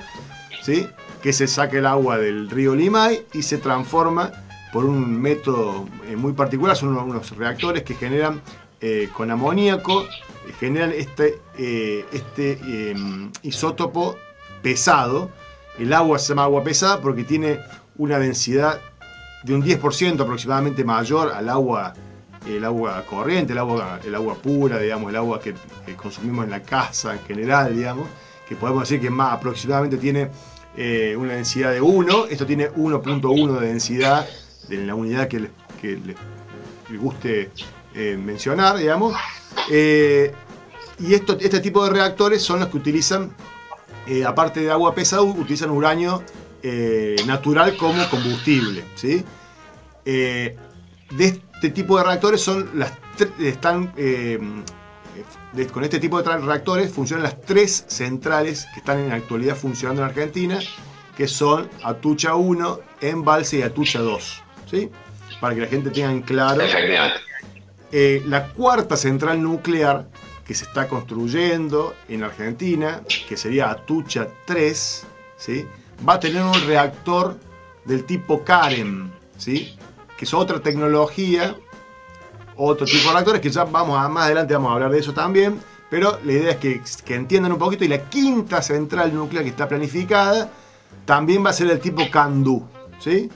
¿sí? que se saca el agua del río Limay y se transforma por un método eh, muy particular, son unos reactores que generan eh, con amoníaco, generan este, eh, este em, isótopo pesado. El agua se llama agua pesada porque tiene una densidad de un 10% aproximadamente mayor al agua, el agua corriente, el agua, el agua pura, digamos, el agua que, consumimos en la casa en general, digamos, que podemos decir que más aproximadamente tiene eh, una densidad de 1. Esto tiene 1.1 de densidad en la unidad que le, guste eh, mencionar, digamos. Eh, y este tipo de reactores son los que utilizan eh, aparte de agua pesada, utilizan uranio eh, natural como combustible. ¿sí? Eh, de este tipo de reactores son las están con este tipo de reactores funcionan las tres centrales que están en la actualidad funcionando en Argentina, que son Atucha 1, Embalse y Atucha 2. ¿sí? Para que la gente tenga en claro. la cuarta central nuclear que se está construyendo en Argentina, que sería Atucha 3, ¿sí? va a tener un reactor del tipo Karen, ¿sí? que es otra tecnología, otro tipo de reactores, que ya vamos más adelante vamos a hablar de eso también, pero la idea es que, que entiendan un poquito, y la quinta central nuclear que está planificada, también va a ser del tipo Candu, ¿sí?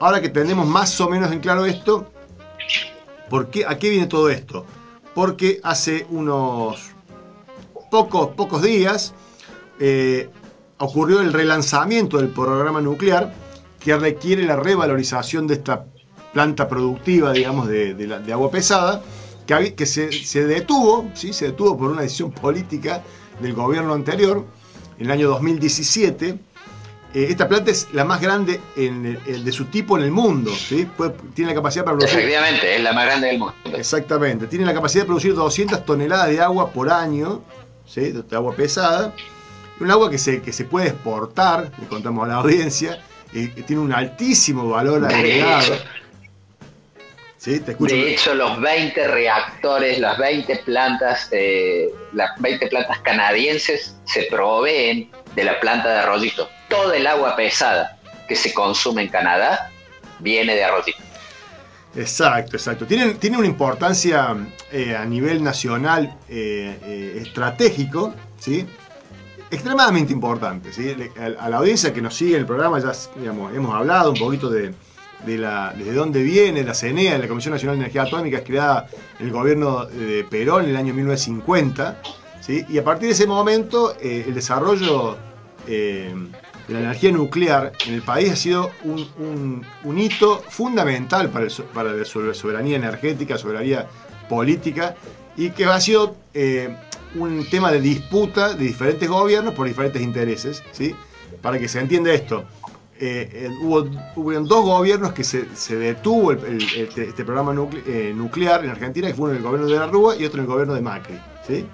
Ahora que tenemos más o menos en claro esto, ¿por qué, ¿a qué viene todo esto? Porque hace unos pocos, pocos días eh, ocurrió el relanzamiento del programa nuclear que requiere la revalorización de esta planta productiva, digamos, de, agua pesada, que, que se, detuvo, ¿sí? se detuvo por una decisión política del gobierno anterior, en el año 2017, eh, esta planta es la más grande en el- de su tipo en el mundo. ¿sí? Puede- tiene la capacidad para producir. Efectivamente, es la más grande del mundo. Exactamente. Tiene la capacidad de producir 200 toneladas de agua por año, ¿sí? de agua pesada. Un agua que se, que se puede exportar, le contamos a la audiencia, que tiene un altísimo valor agregado. De hecho, los 20 reactores, las 20 plantas, eh, las 20 plantas canadienses se proveen de la planta de Arroyito. Todo el agua pesada que se consume en Canadá viene de Arroyito. Exacto, exacto. Tienen, tiene una importancia eh, a nivel nacional eh, eh, estratégico, ¿sí? extremadamente importante. ¿sí? A, la audiencia que nos sigue en el programa ya digamos, hemos hablado un poquito de, de la, desde dónde viene la CENEA, la Comisión Nacional de Energía Atómica, es creada en el gobierno de Perón en el año 1950. ¿sí? Y a partir de ese momento, el desarrollo de la energía nuclear en el país ha sido un, hito fundamental para, el para la so- soberanía energética, soberanía política, y que ha sido eh, un tema de disputa de diferentes gobiernos por diferentes intereses. ¿sí? Para que se entienda esto, eh, hubo, dos gobiernos que se, detuvo el- este, este programa eh, nuclear en Argentina, que fue uno en el gobierno de la Rúa y otro en el gobierno de Macri. ¿sí?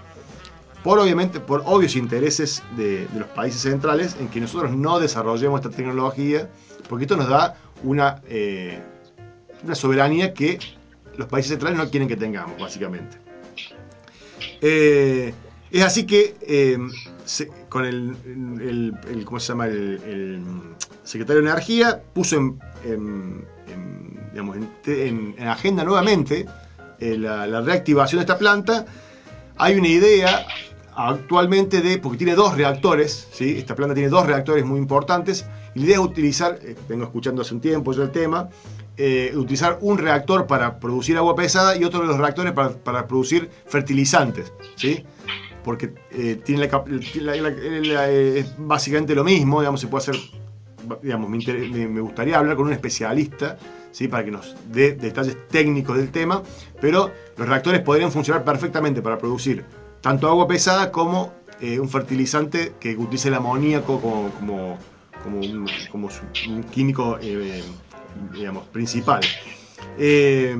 Por obviamente, por obvios intereses de, los países centrales en que nosotros no desarrollemos esta tecnología, porque esto nos da una, eh, una soberanía que los países centrales no quieren que tengamos, básicamente. Eh, es así que eh, con el, ¿cómo se llama? El, secretario de Energía puso en, digamos, en- en- en agenda nuevamente la reactivación de esta planta. Hay una idea actualmente de, porque tiene dos reactores, ¿sí? esta planta tiene dos reactores muy importantes, y la idea es utilizar, eh, vengo escuchando hace un tiempo ya el tema, eh, utilizar un reactor para producir agua pesada y otro de los reactores para, para producir fertilizantes, ¿sí? porque eh, tiene la, es básicamente lo mismo, digamos, se puede hacer, digamos, me- me gustaría hablar con un especialista, ¿sí? para que nos dé detalles técnicos del tema, pero los reactores podrían funcionar perfectamente para producir tanto agua pesada como eh, un fertilizante que utilice el amoníaco como, como, como un, químico eh, digamos, principal. Eh,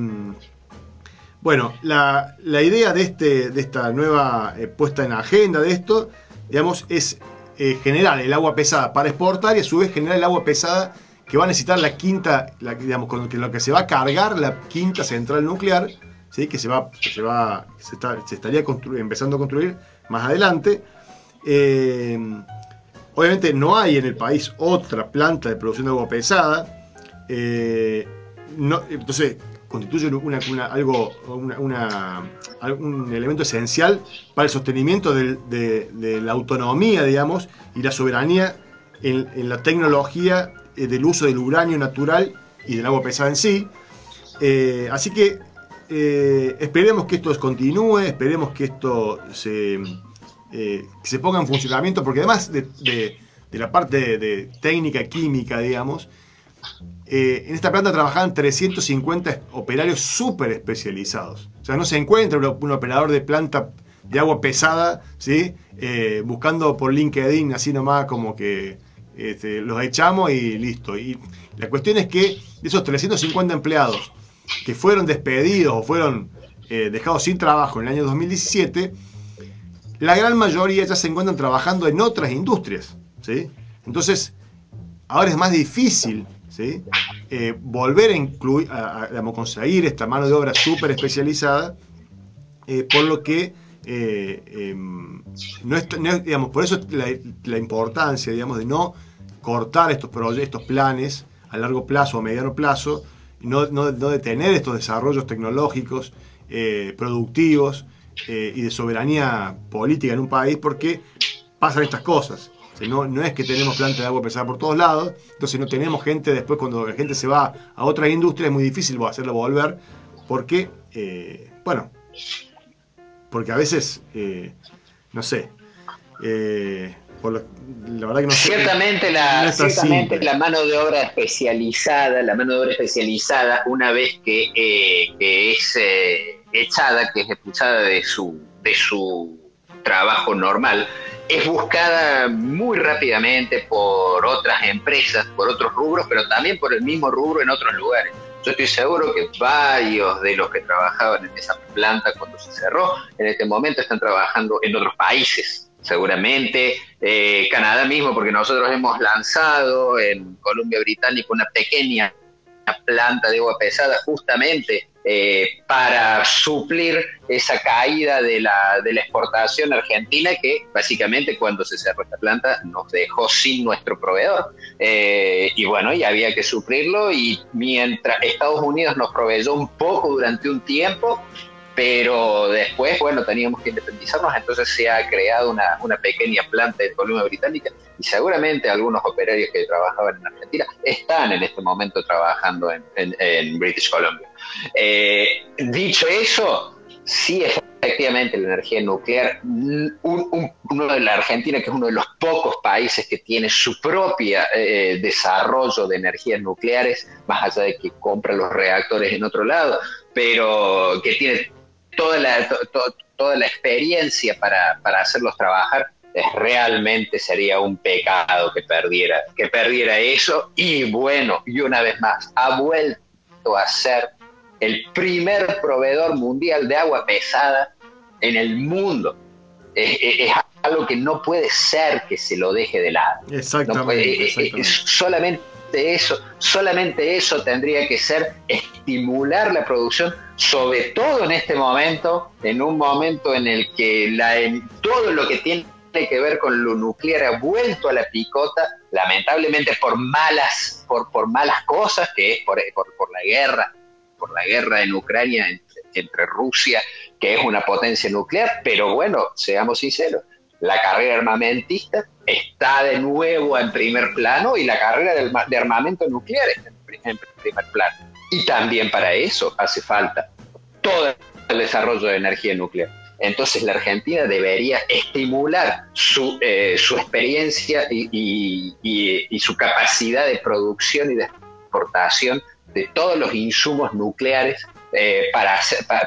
bueno, la, la idea de, este, de esta nueva eh, puesta en agenda de esto, digamos, es generar el agua pesada para exportar y a su vez generar el agua pesada que va a necesitar la quinta, la, digamos, con lo que se va a cargar la quinta central nuclear, ¿sí? que se va, se va, se, está- se estaría empezando a construir más adelante. Eh, obviamente no hay en el país otra planta de producción de agua pesada. eh, entonces constituye una, algo, una- un elemento esencial para el sostenimiento de, la autonomía, digamos, y la soberanía en, en la tecnología eh, del uso del uranio natural y del agua pesada en sí. Así que eh, esperemos que esto continúe, esperemos que esto se, eh, se ponga en funcionamiento, porque además de, de- la parte de, de técnica química, digamos, eh, en esta planta trabajaban 350 operarios súper especializados. O sea, no se encuentra un, operador de planta de agua pesada, ¿sí? Buscando por LinkedIn, así nomás como que este, los echamos y listo. Y la cuestión es que de esos 350 empleados que fueron despedidos o fueron eh, dejados sin trabajo en el año 2017, la gran mayoría ya se encuentran trabajando en otras industrias. ¿sí? Entonces, ahora es más difícil ¿sí? Eh, volver a incluir, a, a, conseguir esta mano de obra súper especializada, eh, por lo que em, no es, no digamos, por eso la, importancia digamos, de no cortar estos proyectos, planes a largo plazo o mediano plazo, no, no, no detener estos desarrollos tecnológicos, eh, productivos eh, y de soberanía política en un país, porque pasan estas cosas. No, es que tenemos plantas de agua pesada por todos lados, entonces no tenemos gente, después cuando la gente se va a otra industria es muy difícil hacerla volver, porque, eh, bueno, porque a veces, no sé, por lo- la verdad que no sé. Ciertamente, la, no ciertamente la mano de obra especializada, la mano de obra especializada, una vez que, eh, que es eh, echada, que es expulsada de su, de su trabajo normal, es buscada muy rápidamente por otras empresas, por otros rubros, pero también por el mismo rubro en otros lugares. Yo estoy seguro que varios de los que trabajaban en esa planta cuando se cerró, en este momento están trabajando en otros países, seguramente eh, Canadá mismo, porque nosotros hemos lanzado en Columbia Británica una pequeña planta de agua pesada justamente eh, para suplir esa caída de la, de la exportación argentina que básicamente cuando se cerró esta planta nos dejó sin nuestro proveedor. Eh, y bueno, y había que suplirlo y mientras Estados Unidos nos proveyó un poco durante un tiempo, pero después, bueno, teníamos que independizarnos, entonces se ha creado una, pequeña planta de Columbia Británica y seguramente algunos operarios que trabajaban en Argentina están en este momento trabajando en, British Columbia. Eh, dicho eso, sí efectivamente la energía nuclear, uno de la Argentina, que es uno de los pocos países que tiene su propia eh, desarrollo de energías nucleares, más allá de que compra los reactores en otro lado, pero que tiene toda la, toda la experiencia para, para hacerlos trabajar, realmente sería un pecado que perdiera, que perdiera eso. Y bueno, y una vez más, ha vuelto a ser el primer proveedor mundial de agua pesada en el mundo. Es, algo que no puede ser que se lo deje de lado. Exactamente. solamente eso, solamente eso tendría que ser estimular la producción, sobre todo en este momento, en un momento en el que la, todo lo que tiene que ver con lo nuclear ha vuelto a la picota, lamentablemente por malas, por, por malas cosas, que es por, por, la guerra, por la guerra en Ucrania entre Rusia, que es una potencia nuclear, pero bueno, seamos sinceros, la carrera armamentista está de nuevo en primer plano y la carrera de armamento nuclear está en primer plano. Y también para eso hace falta todo el desarrollo de energía nuclear. Entonces la Argentina debería estimular su, eh, su experiencia y, y, su capacidad de producción y de exportación de todos los insumos nucleares eh, para,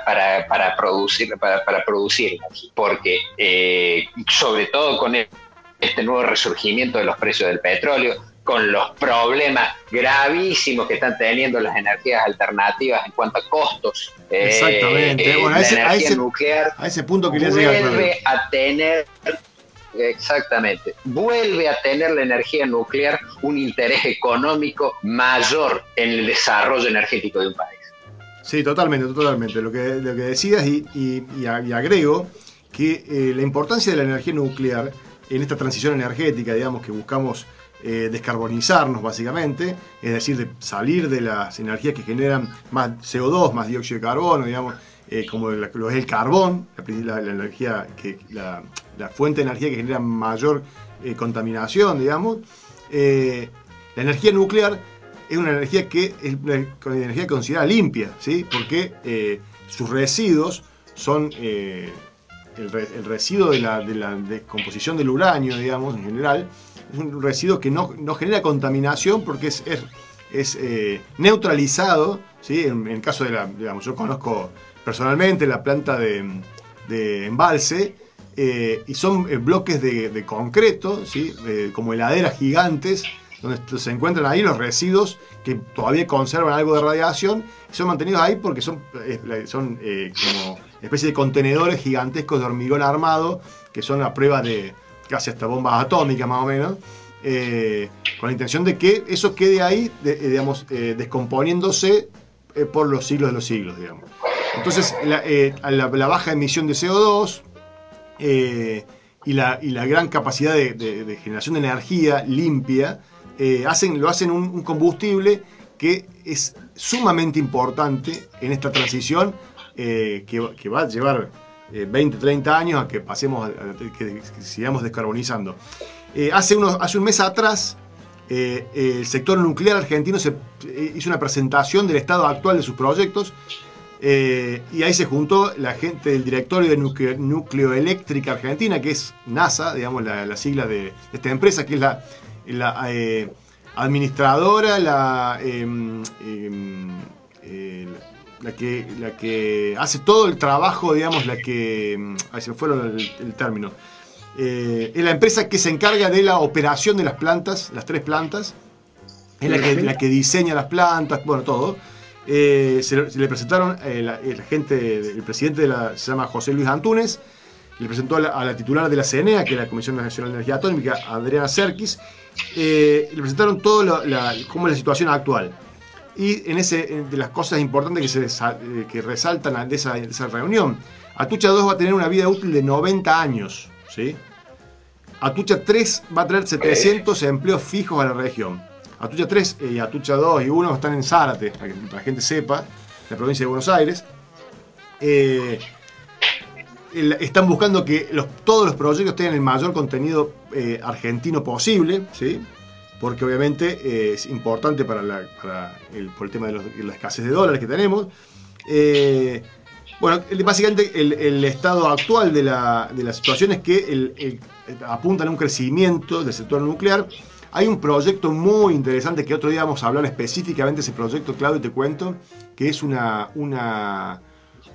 para, para, producir, para, para producir porque eh, sobre todo con este nuevo resurgimiento de los precios del petróleo, con los problemas gravísimos que están teniendo las energías alternativas en cuanto a costos. Eh, Exactamente. bueno, a ese, energía nuclear a ese punto quería vuelve a tener Exactamente. Vuelve a tener la energía nuclear un interés económico mayor en el desarrollo energético de un país. Sí, totalmente, totalmente. Lo que, lo que decías y, agrego que eh, la importancia de la energía nuclear en esta transición energética, digamos, que buscamos eh, descarbonizarnos básicamente, es decir, de salir de las energías que generan más CO2, más dióxido de carbono, digamos, eh, como lo es el carbón, la, energía que, la, fuente de energía que genera mayor contaminación, digamos. la energía nuclear es una energía que es una energía considerada limpia, ¿sí? porque eh, sus residuos son eh, el, residuo de la, descomposición del uranio, digamos, en general, es un residuo que no, genera contaminación porque es, es, eh, neutralizado, ¿sí? En, el caso de la, digamos, yo conozco personalmente la planta de, embalse, y son bloques de, concreto, ¿sí? como heladeras gigantes, donde se encuentran ahí los residuos que todavía conservan algo de radiación y son mantenidos ahí porque son, eh, son eh, como especie de contenedores gigantescos de hormigón armado que son a prueba de casi hasta bombas atómicas más o menos. Eh, con la intención de que eso quede ahí, digamos, descomponiéndose por los siglos de los siglos, digamos. Entonces, la, baja emisión de CO2 y, la, gran capacidad de generación de energía limpia eh, lo hacen un, combustible que es sumamente importante en esta transición eh, que, va a llevar 20, eh, 30 años a que pasemos, a, que, sigamos descarbonizando. hace, un mes atrás, el sector nuclear argentino hizo una presentación del estado actual de sus proyectos y ahí se juntó la gente del directorio de Nucleoeléctrica Argentina, que es NASA, digamos, la, sigla de esta empresa, que es la, la eh, administradora, la, em, em, la, que, la que hace todo el trabajo, digamos, la que. Em, ahí se fueron el, término. Eh, es la empresa que se encarga de la operación de las plantas, las tres plantas. Es la que, la que diseña las plantas, bueno, todo. Eh, se, le presentaron, la- el, el presidente de la, se llama José Luis Antunes, le presentó a la, a la titular de la CNEA, que es la Comisión Nacional de Energía Atómica, Adriana Serkis, eh, le presentaron todo lo- la, cómo es la situación actual. Y en ese, de las cosas importantes que, se, desa- eh, que resaltan de esa, de esa reunión, Atucha 2 va a tener una vida útil de 90 años, ¿sí? Atucha 3 va a traer 700 empleos fijos a la región. Atucha 3 y Atucha 2 y 1 están en Zárate, para que la gente sepa, la provincia de Buenos Aires. Eh, están buscando que todos los proyectos tengan el mayor contenido eh, argentino posible, ¿sí? porque obviamente eh, es importante para, el, por el tema de, los- la escasez de dólares que tenemos. Eh, bueno, básicamente el, estado actual de la, de la situación es que apuntan a un crecimiento del sector nuclear. Hay un proyecto muy interesante que otro día vamos a hablar específicamente de ese proyecto, Claudio, te cuento, que es una, una,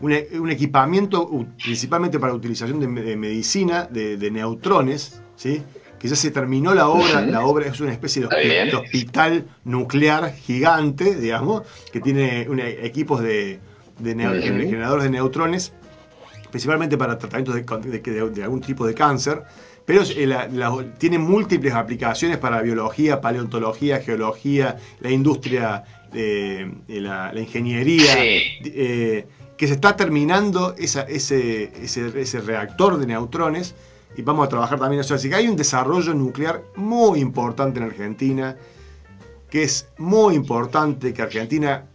una- un equipamiento principalmente para utilización de, me- de medicina de, de neutrones, ¿sí? que ya se terminó la obra, la obra es una especie de, hospital nuclear gigante, digamos, que tiene una- equipos de, generadores de neutrones, principalmente para tratamientos de, algún tipo de cáncer, pero eh, la- la- tiene múltiples aplicaciones para biología, paleontología, geología, la industria, eh, eh, la, la ingeniería, Sí. eh, que se está terminando ese, ese, ese reactor de neutrones y vamos a trabajar también eso. Así que hay un desarrollo nuclear muy importante en Argentina, que es muy importante que Argentina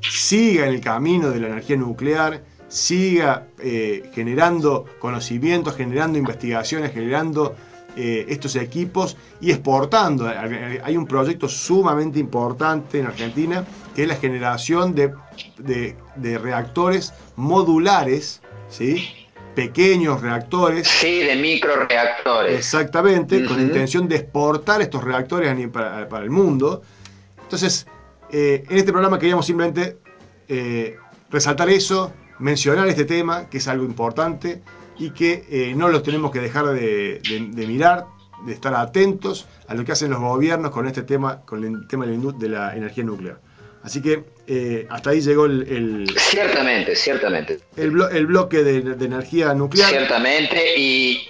siga en el camino de la energía nuclear, siga eh, generando conocimientos, generando investigaciones, generando eh, estos equipos y exportando. Hay un proyecto sumamente importante en Argentina que es la generación de, de- de reactores modulares, ¿sí? pequeños reactores. Sí, de microreactores. Exactamente, con la Ujú. intención de exportar estos reactores para, para el mundo. Entonces, eh, en este programa queríamos simplemente eh, resaltar eso, mencionar este tema, que es algo importante y que eh, no lo tenemos que dejar de, de- de mirar, de estar atentos a lo que hacen los gobiernos con este tema, con el tema de la energía nuclear. Así que eh, hasta ahí llegó el, el- Ciertamente, ciertamente. el blo- el bloque de, de energía nuclear. Ciertamente, y,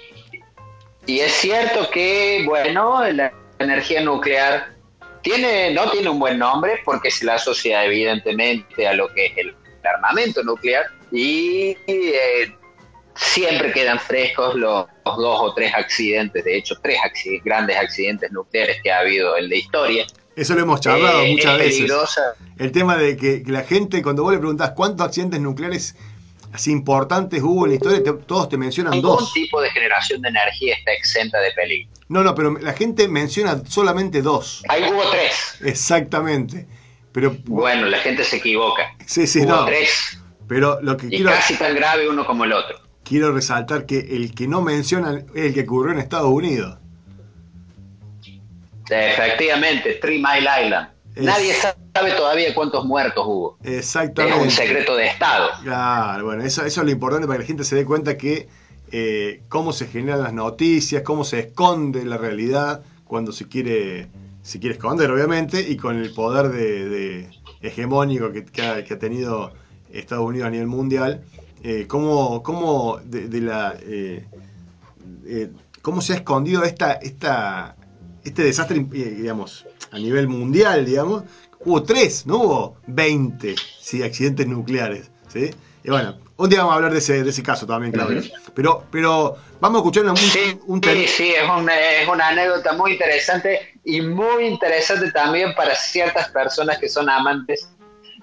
y es cierto que, bueno, la energía nuclear tiene, no tiene un buen nombre porque se la asocia evidentemente a lo que es el armamento nuclear y eh, siempre quedan frescos los, los dos o tres accidentes, de hecho tres grandes accidentes nucleares que ha habido en la historia. Eso lo hemos charlado Eh, muchas es veces. peligrosa. El tema de que la gente, cuando vos le preguntás cuántos accidentes nucleares así importantes hubo en la historia, te- todos te mencionan dos. tipo de generación de energía está exenta de peligro. No, no, pero la gente menciona solamente dos. Ahí hubo tres. Exactamente. Pero, Bueno, la gente se equivoca. sí, sí, hubo no. tres. Pero lo que Y quiero, casi tan grave uno como el otro. quiero resaltar que el que no mencionan es el que ocurrió en Estados Unidos. Efectivamente, Three Mile Island. Es- Nadie sabe todavía cuántos muertos hubo. Es Exactamente. un secreto de Estado. Claro, bueno, eso, eso es lo importante para que la gente se dé cuenta que eh, cómo se generan las noticias, cómo se esconde la realidad cuando se quiere, se quiere esconder, obviamente, y con el poder de, de hegemónico que, que ha, que ha tenido Estados Unidos a nivel mundial, eh, cómo, cómo de, de la eh, cómo se ha escondido esta, esta, este desastre, eh, digamos, a nivel mundial, digamos. Hubo tres, no hubo 20 sí, accidentes nucleares. ¿sí? Y bueno, un día vamos a hablar de ese, de ese caso también, Claudio. Pero, pero vamos a escuchar una- un, Sí, un sí, sí, es una, es una anécdota muy interesante y muy interesante también para ciertas personas que son amantes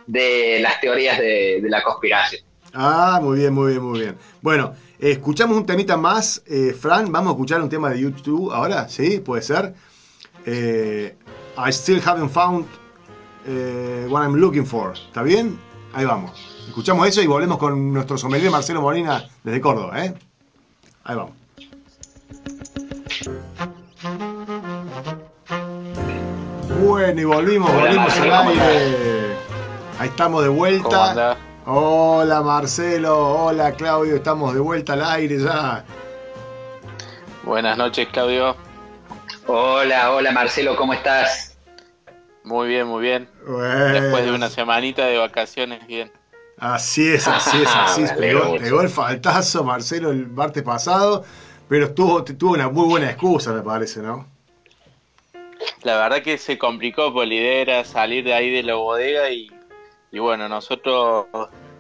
de las teorías de, de la conspiración. Ah, muy bien, muy bien, muy bien. Bueno, eh, escuchamos un temita más, eh, Fran. Vamos a escuchar un tema de YouTube ahora, ¿sí? Puede ser. Eh, I still haven't found eh, what I'm looking for. ¿Está bien? Ahí vamos. Escuchamos eso y volvemos con nuestro sommelier Marcelo Molina desde Córdoba, ¿eh? Ahí vamos. Bueno, y volvimos, Hola, volvimos al ¿cómo aire. Ahí estamos de ¿Cómo vuelta. anda? Hola Marcelo, hola Claudio, estamos de vuelta al aire ya. Buenas noches, Claudio. Hola, hola Marcelo, ¿cómo estás? Muy bien, muy bien. Bueno. Después de una semanita de vacaciones, bien. Así es, así es, [LAUGHS] así es. Pegó, el faltazo Marcelo el martes pasado, pero tuvo, tuvo una muy buena excusa, me parece, ¿no? La verdad que se complicó, pues la idea era salir de ahí de la bodega y, y bueno, nosotros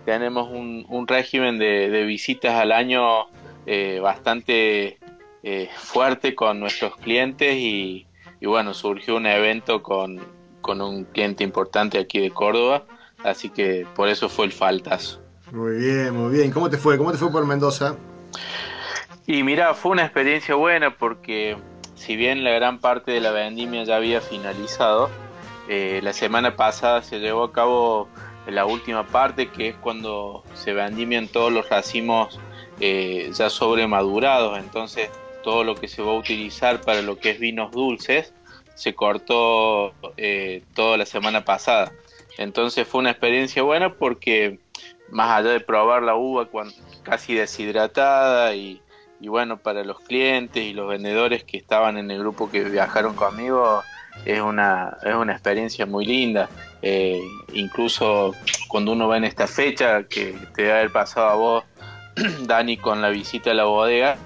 tenemos un, un régimen de, de visitas al año eh, bastante eh, fuerte con nuestros clientes y, y bueno, surgió un evento con, con un cliente importante aquí de Córdoba, así que por eso fue el faltazo. Muy bien, muy bien. ¿Cómo te fue? ¿Cómo te fue por Mendoza? Y mira, fue una experiencia buena porque si bien la gran parte de la vendimia ya había finalizado, eh, la semana pasada se llevó a cabo la última parte que es cuando se vendimian todos los racimos eh, ya sobremadurados, entonces todo lo que se va a utilizar para lo que es vinos dulces se cortó eh, toda la semana pasada. Entonces fue una experiencia buena porque más allá de probar la uva casi deshidratada y, y bueno, para los clientes y los vendedores que estaban en el grupo que viajaron conmigo, es una, es una experiencia muy linda. Eh, incluso cuando uno va en esta fecha, que te debe haber pasado a vos, [CLEARS THROAT] Dani, con la visita a la bodega,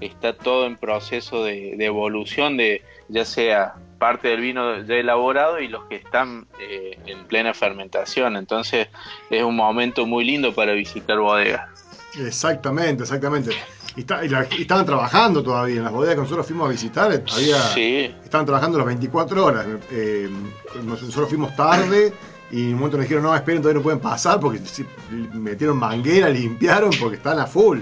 está todo en proceso de, de evolución, de ya sea parte del vino ya elaborado y los que están eh, en plena fermentación. Entonces es un momento muy lindo para visitar bodegas. Exactamente, exactamente. Y, está- y la- y estaban trabajando todavía en las bodegas que nosotros fuimos a visitar. eh, Había, Sí, Estaban trabajando las 24 horas. eh, nosotros fuimos tarde y en un momento nos dijeron, no, esperen, todavía no pueden pasar porque metieron manguera, [LAUGHS] limpiaron porque están a full.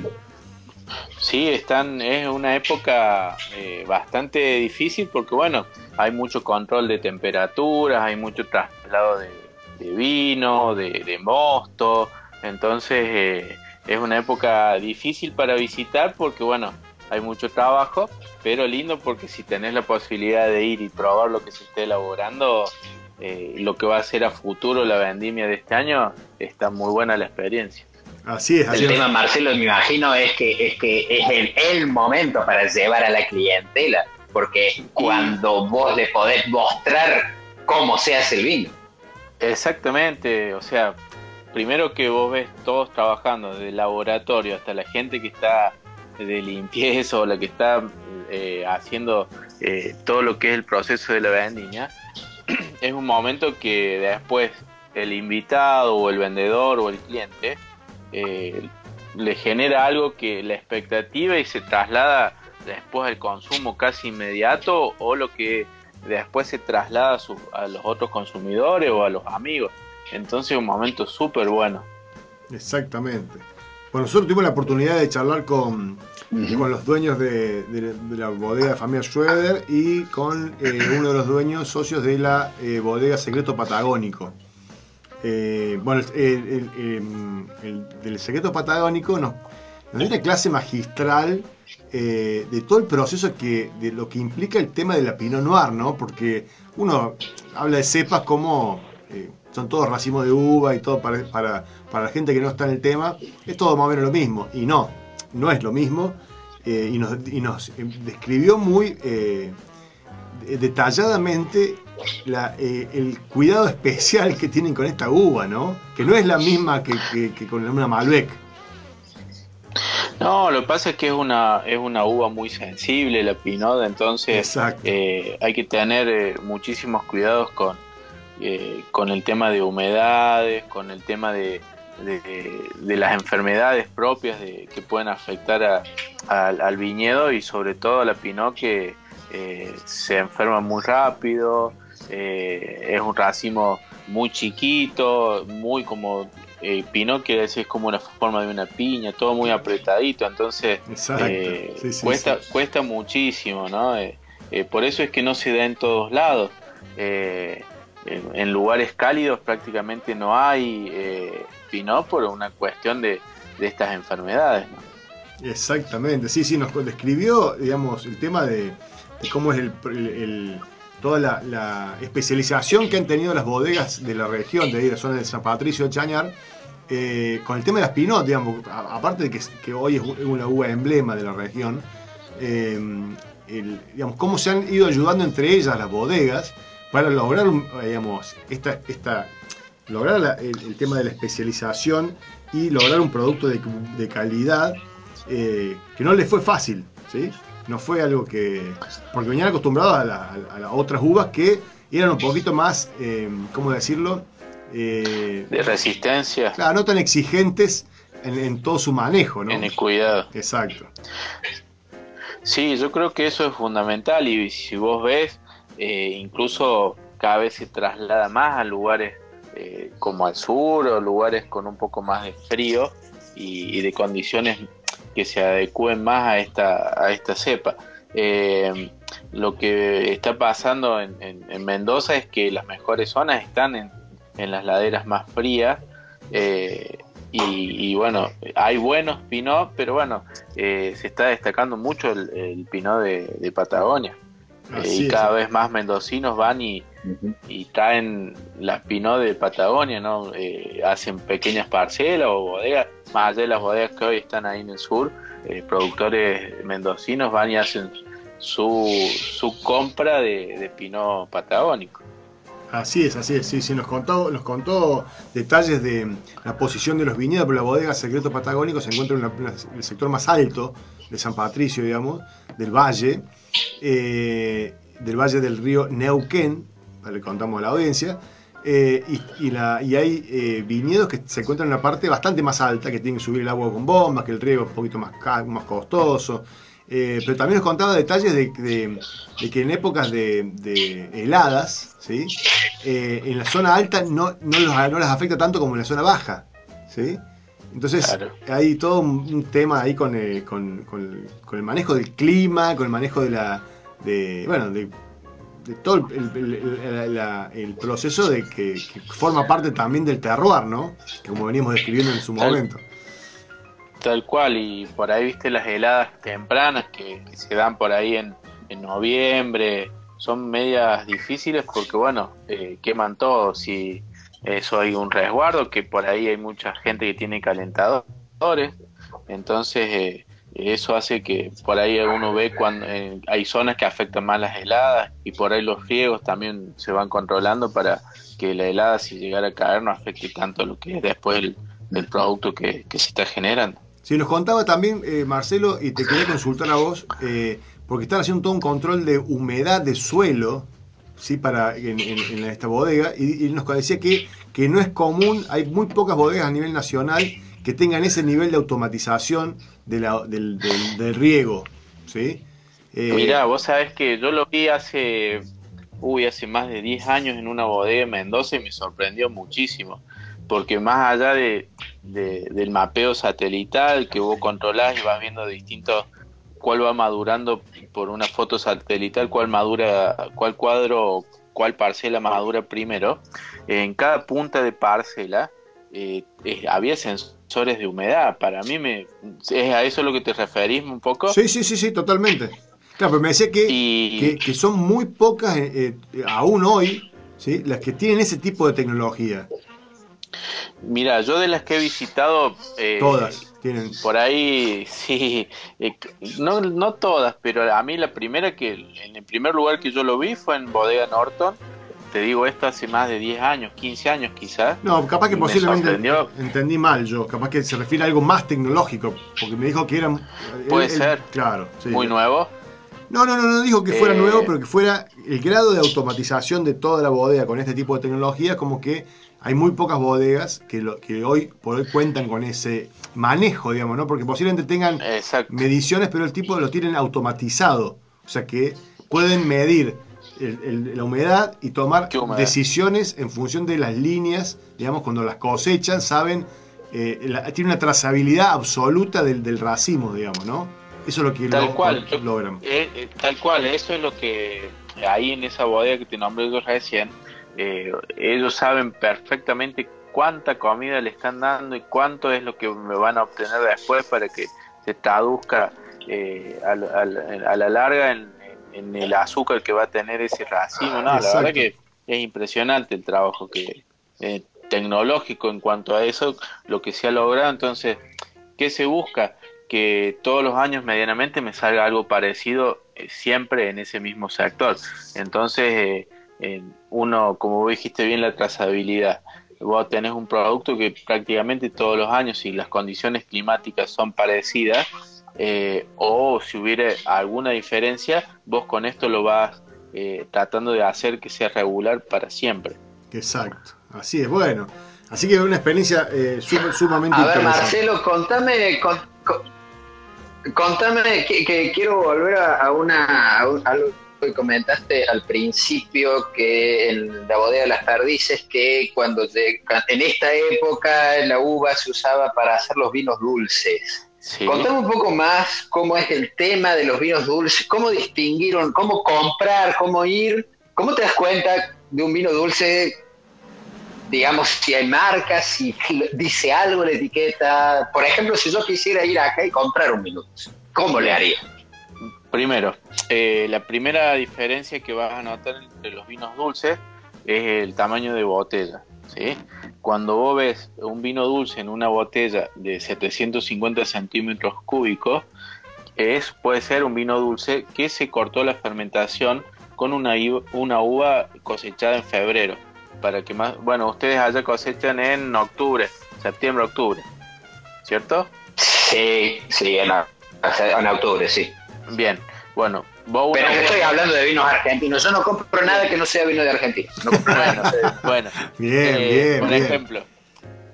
Sí, están, es una época eh, bastante difícil porque bueno, hay mucho control de temperaturas, hay mucho traslado de, vino, de, de mosto, entonces eh, es una época difícil para visitar porque bueno, hay mucho trabajo, pero lindo porque si tenés la posibilidad de ir y probar lo que se esté elaborando, eh, lo que va a ser a futuro la vendimia de este año, está muy buena la experiencia. Así es, así El es. tema, Marcelo, me imagino, es que es, que es el, el momento para llevar a la clientela, porque cuando vos le podés mostrar cómo se hace el vino. Exactamente, o sea, primero que vos ves todos trabajando, desde el laboratorio hasta la gente que está de limpieza o la que está eh, haciendo eh, todo lo que es el proceso de la vendimia, [CLEARS THROAT] es un momento que después el invitado o el vendedor o el cliente eh, le genera algo que la expectativa y se traslada después al consumo casi inmediato o lo que después se traslada a, su- a los otros consumidores o a los amigos. Entonces es un momento súper bueno. Exactamente. Bueno, nosotros tuvimos la oportunidad de charlar con, con los dueños de, de- de la bodega de familia Schroeder y con eh, uno de los dueños socios de la eh, bodega Secreto Patagónico. Eh, bueno, el, el- el- el del Secreto Patagónico nos, nos dio una clase magistral eh, de todo el proceso que, de lo que implica el tema de la Pinot Noir, ¿no? Porque uno habla de cepas como eh, son todos racimos de uva y todo para, para, para la gente que no está en el tema, es todo más o menos lo mismo. Y no, no es lo mismo. y, nos, y nos, describió muy detalladamente la, eh, el cuidado especial que tienen con esta uva, ¿no? Que no es la misma que, que- que con una Malbec. No, lo que pasa es que es una, es una uva muy sensible, la Pinot, entonces eh, hay que tener eh, muchísimos cuidados con, eh, con el tema de humedades, con el tema de, de- de las enfermedades propias de, que pueden afectar a- al, al viñedo y sobre todo a la Pinot que eh, se enferma muy rápido, eh, es un racimo muy chiquito, muy como eh, quiere decir es como una forma de una piña, todo muy apretadito, entonces eh, Sí, sí, cuesta, sí. cuesta muchísimo, ¿no? Eh, por eso es que no se da en todos lados. En, en lugares cálidos prácticamente no hay Pinot por una cuestión de, de estas enfermedades, ¿no? Exactamente, sí, sí, nos describió, digamos, el tema de, cómo es toda la, especialización que han tenido las bodegas de la región, de ahí la zona de San Patricio de Chañar, eh, con el tema de las Pinot, digamos, aparte de que, hoy es una uva emblema de la región, eh, digamos, cómo se han ido ayudando entre ellas las bodegas para lograr, digamos, esta, lograr el, tema de la especialización y lograr un producto de, de calidad eh, que no les fue fácil, ¿sí? No fue algo que... Porque venían acostumbrados a, la- a las otras uvas que eran un poquito más, eh, ¿cómo decirlo? Eh, De resistencia claro, no tan exigentes en, en todo su manejo, ¿no? en el cuidado. Exacto. Sí, yo creo que eso es fundamental y si vos ves, eh, incluso cada vez se traslada más a lugares eh, como al sur o lugares con un poco más de frío y, y de condiciones que se adecúen más a esta, a esta cepa. Eh, lo que está pasando en, en- en Mendoza es que las mejores zonas están en, en las laderas más frías eh, y, y bueno, hay buenos pinot, pero bueno, eh, se está destacando mucho el, el pinot de, de Patagonia. Y es. cada vez más mendocinos van y, Ujú. y traen las pinot de Patagonia, ¿no? Eh, hacen pequeñas parcelas o bodegas, más allá de las bodegas que hoy están ahí en el sur, eh, productores mendocinos van y hacen su, su compra de, de pinot patagónico. Así es, así es, sí, sí, nos contó, nos contó detalles de la posición de los viñedos, pero la bodega Secreto Patagónico se encuentra en, la- en el sector más alto de San Patricio, digamos, del valle, eh, del valle del río Neuquén, le contamos a la audiencia, eh, y, y la- y hay eh, viñedos que se encuentran en una parte bastante más alta, que tienen que subir el agua con bombas, que el riego es un poquito más, más costoso. Eh, pero también nos contaba detalles de, de- de que en épocas de, de heladas, ¿sí? Eh, en la zona alta no, no, los, no las afecta tanto como en la zona baja. ¿sí? Entonces Claro. hay todo un, tema ahí con, con, con- con el manejo del clima, con el manejo de la... De, bueno, de, de todo el, el- el- la- el proceso de que, que forma parte también del terroir, ¿no? Que como veníamos describiendo en su Tal- momento. Tal cual, y por ahí viste las heladas tempranas que, que se dan por ahí en, en noviembre, son medias difíciles porque bueno, eh, queman todo, si eso hay un resguardo, que por ahí hay mucha gente que tiene calentadores, entonces eh, eso hace que por ahí uno ve cuando eh, hay zonas que afectan más las heladas y por ahí los riegos también se van controlando para que la helada si llegara a caer no afecte tanto lo que es después el, producto que, se está generando. Sí, nos contaba también, eh, Marcelo, y te quería consultar a vos, eh, porque están haciendo todo un control de humedad de suelo, ¿sí? Para, en, en- en esta bodega, y, y nos decía que, que no es común, hay muy pocas bodegas a nivel nacional que tengan ese nivel de automatización del, del- del riego, ¿sí? Eh, Mira, vos sabés que yo lo vi hace, uy, hace más de 10 años en una bodega en Mendoza y me sorprendió muchísimo, porque más allá de, de- del mapeo satelital que vos controlás y vas viendo distintos, cuál va madurando por una foto satelital, cuál madura, cuál cuadro, cuál parcela madura primero, en cada punta de parcela eh, eh, había sensores de humedad. Para mí me, es a eso lo que te referís un poco. Sí, sí, sí, sí, totalmente. Claro, pero me decía que, Y- que, que son muy pocas, eh, eh, aún hoy, ¿sí? las que tienen ese tipo de tecnología. Mira, yo de las que he visitado, eh, Todas tienen. por ahí, [LAUGHS] sí, eh, no, no todas, pero a mí la primera que, en el primer lugar que yo lo vi fue en Bodega Norton. Te digo esto hace más de 10 años, 15 años quizás. No, capaz que Me posiblemente entendí mal yo. Capaz que se refiere a algo más tecnológico. Porque me dijo que eran. Puede él- él- ser. Claro. sí. Muy nuevo. No, no, no, no dijo que fuera Eh, nuevo, pero que fuera el grado de automatización de toda la bodega con este tipo de tecnología, como que hay muy pocas bodegas que, lo, que hoy por hoy cuentan con ese manejo, digamos, ¿no? Porque posiblemente tengan Exacto. mediciones, pero el tipo lo tienen automatizado. O sea que pueden medir el- el- la humedad y tomar decisiones en función de las líneas, digamos, cuando las cosechan, saben, eh, la- tiene una trazabilidad absoluta del, del racimo, digamos, ¿no? Eso es lo que Tal lo- cual, logran. Eh, eh, tal cual, eso es lo que ahí en esa bodega que te nombré yo recién, eh, ellos saben perfectamente cuánta comida le están dando y cuánto es lo que me van a obtener después para que se traduzca eh, al- al- a la larga en, en el azúcar que va a tener ese racimo. No, la verdad que es impresionante el trabajo que eh, tecnológico en cuanto a eso, lo que se ha logrado. Entonces, ¿qué se busca? que todos los años medianamente me salga algo parecido eh, siempre en ese mismo sector. Entonces, eh, uno, como vos dijiste bien, la trazabilidad. Vos tenés un producto que prácticamente todos los años, si las condiciones climáticas son parecidas, eh, o si hubiera alguna diferencia, vos con esto lo vas tratando de hacer que sea regular para siempre. Exacto, así es, bueno. Así que es una experiencia sumamente A ver, Marcelo, contame, Contame, que, quiero volver a, una, algo que comentaste al principio, que en la bodega de las perdices, que cuando en esta época la uva se usaba para hacer los vinos dulces. Contame un poco más cómo es el tema de los vinos dulces, cómo distinguieron, cómo comprar, cómo ir, cómo te das cuenta de un vino dulce digamos, si hay marcas, si dice algo en la etiqueta. Por ejemplo, si yo quisiera ir acá y comprar un minuto, ¿cómo le haría? Primero, eh, la primera diferencia que vas a notar entre los vinos dulces es el tamaño de botella. ¿sí? Cuando vos ves un vino dulce en una botella de 750 centímetros cúbicos, es, puede ser un vino dulce que se cortó la fermentación con una, una uva cosechada en febrero para que más, bueno, ustedes allá cosechan en octubre, septiembre, octubre, ¿cierto? Sí, sí, en, octubre, sí. Bien, bueno, Pero estoy hablando de vinos argentinos, yo no compro nada que no sea vino de Argentina. bueno, bueno. [LAUGHS] Bien, eh, bien, Por ejemplo,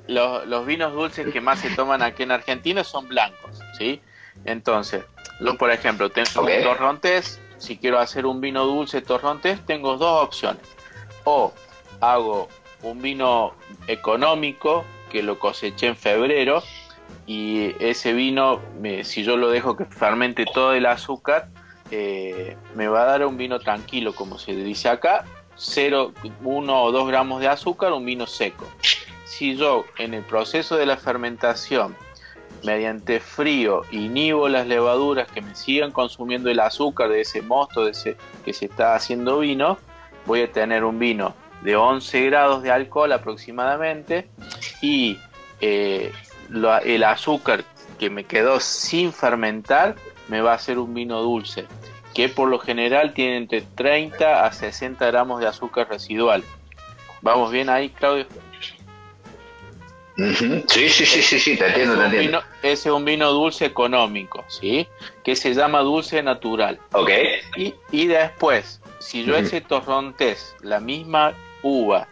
los, los, vinos dulces que más se toman aquí en Argentina son blancos, ¿sí? Entonces, yo por ejemplo, tengo torrontés, si quiero hacer un vino dulce torrontés, tengo dos opciones. O hago un vino económico que lo coseché en febrero y ese vino, si yo lo dejo que fermente todo el azúcar, eh, me va a dar un vino tranquilo, como se dice acá, 0, 1 o 2 gramos de azúcar, un vino seco. Si yo en el proceso de la fermentación, mediante frío, inhibo las levaduras que me sigan consumiendo el azúcar de ese mosto de ese, que se está haciendo vino, voy a tener un vino de 11 grados de alcohol aproximadamente y eh, el azúcar que me quedó sin fermentar me va a hacer un vino dulce que por lo general tiene entre 30 a 60 gramos de azúcar residual. ¿Vamos bien ahí, Claudio? Sí, sí, sí, sí, sí, te entiendo, te entiendo. ese es un vino dulce económico, ¿sí? Que se llama dulce natural. Ok. Y, y después, si yo ese torrontés, la misma uva,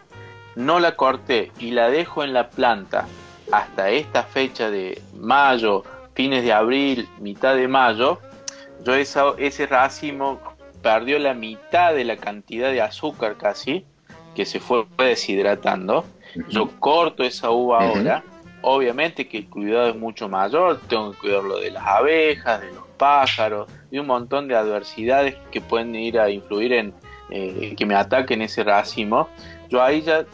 no la corté y la dejo en la planta hasta esta fecha de mayo, fines de abril, mitad de mayo, yo ese racimo perdió la mitad de la cantidad de azúcar casi, que se fue deshidratando. Yo corto esa uva ahora. Obviamente que el cuidado es mucho mayor, tengo que cuidarlo de las abejas, de los pájaros, de un montón de adversidades que pueden ir a influir en, eh, que me ataquen ese racimo, yo ahí ya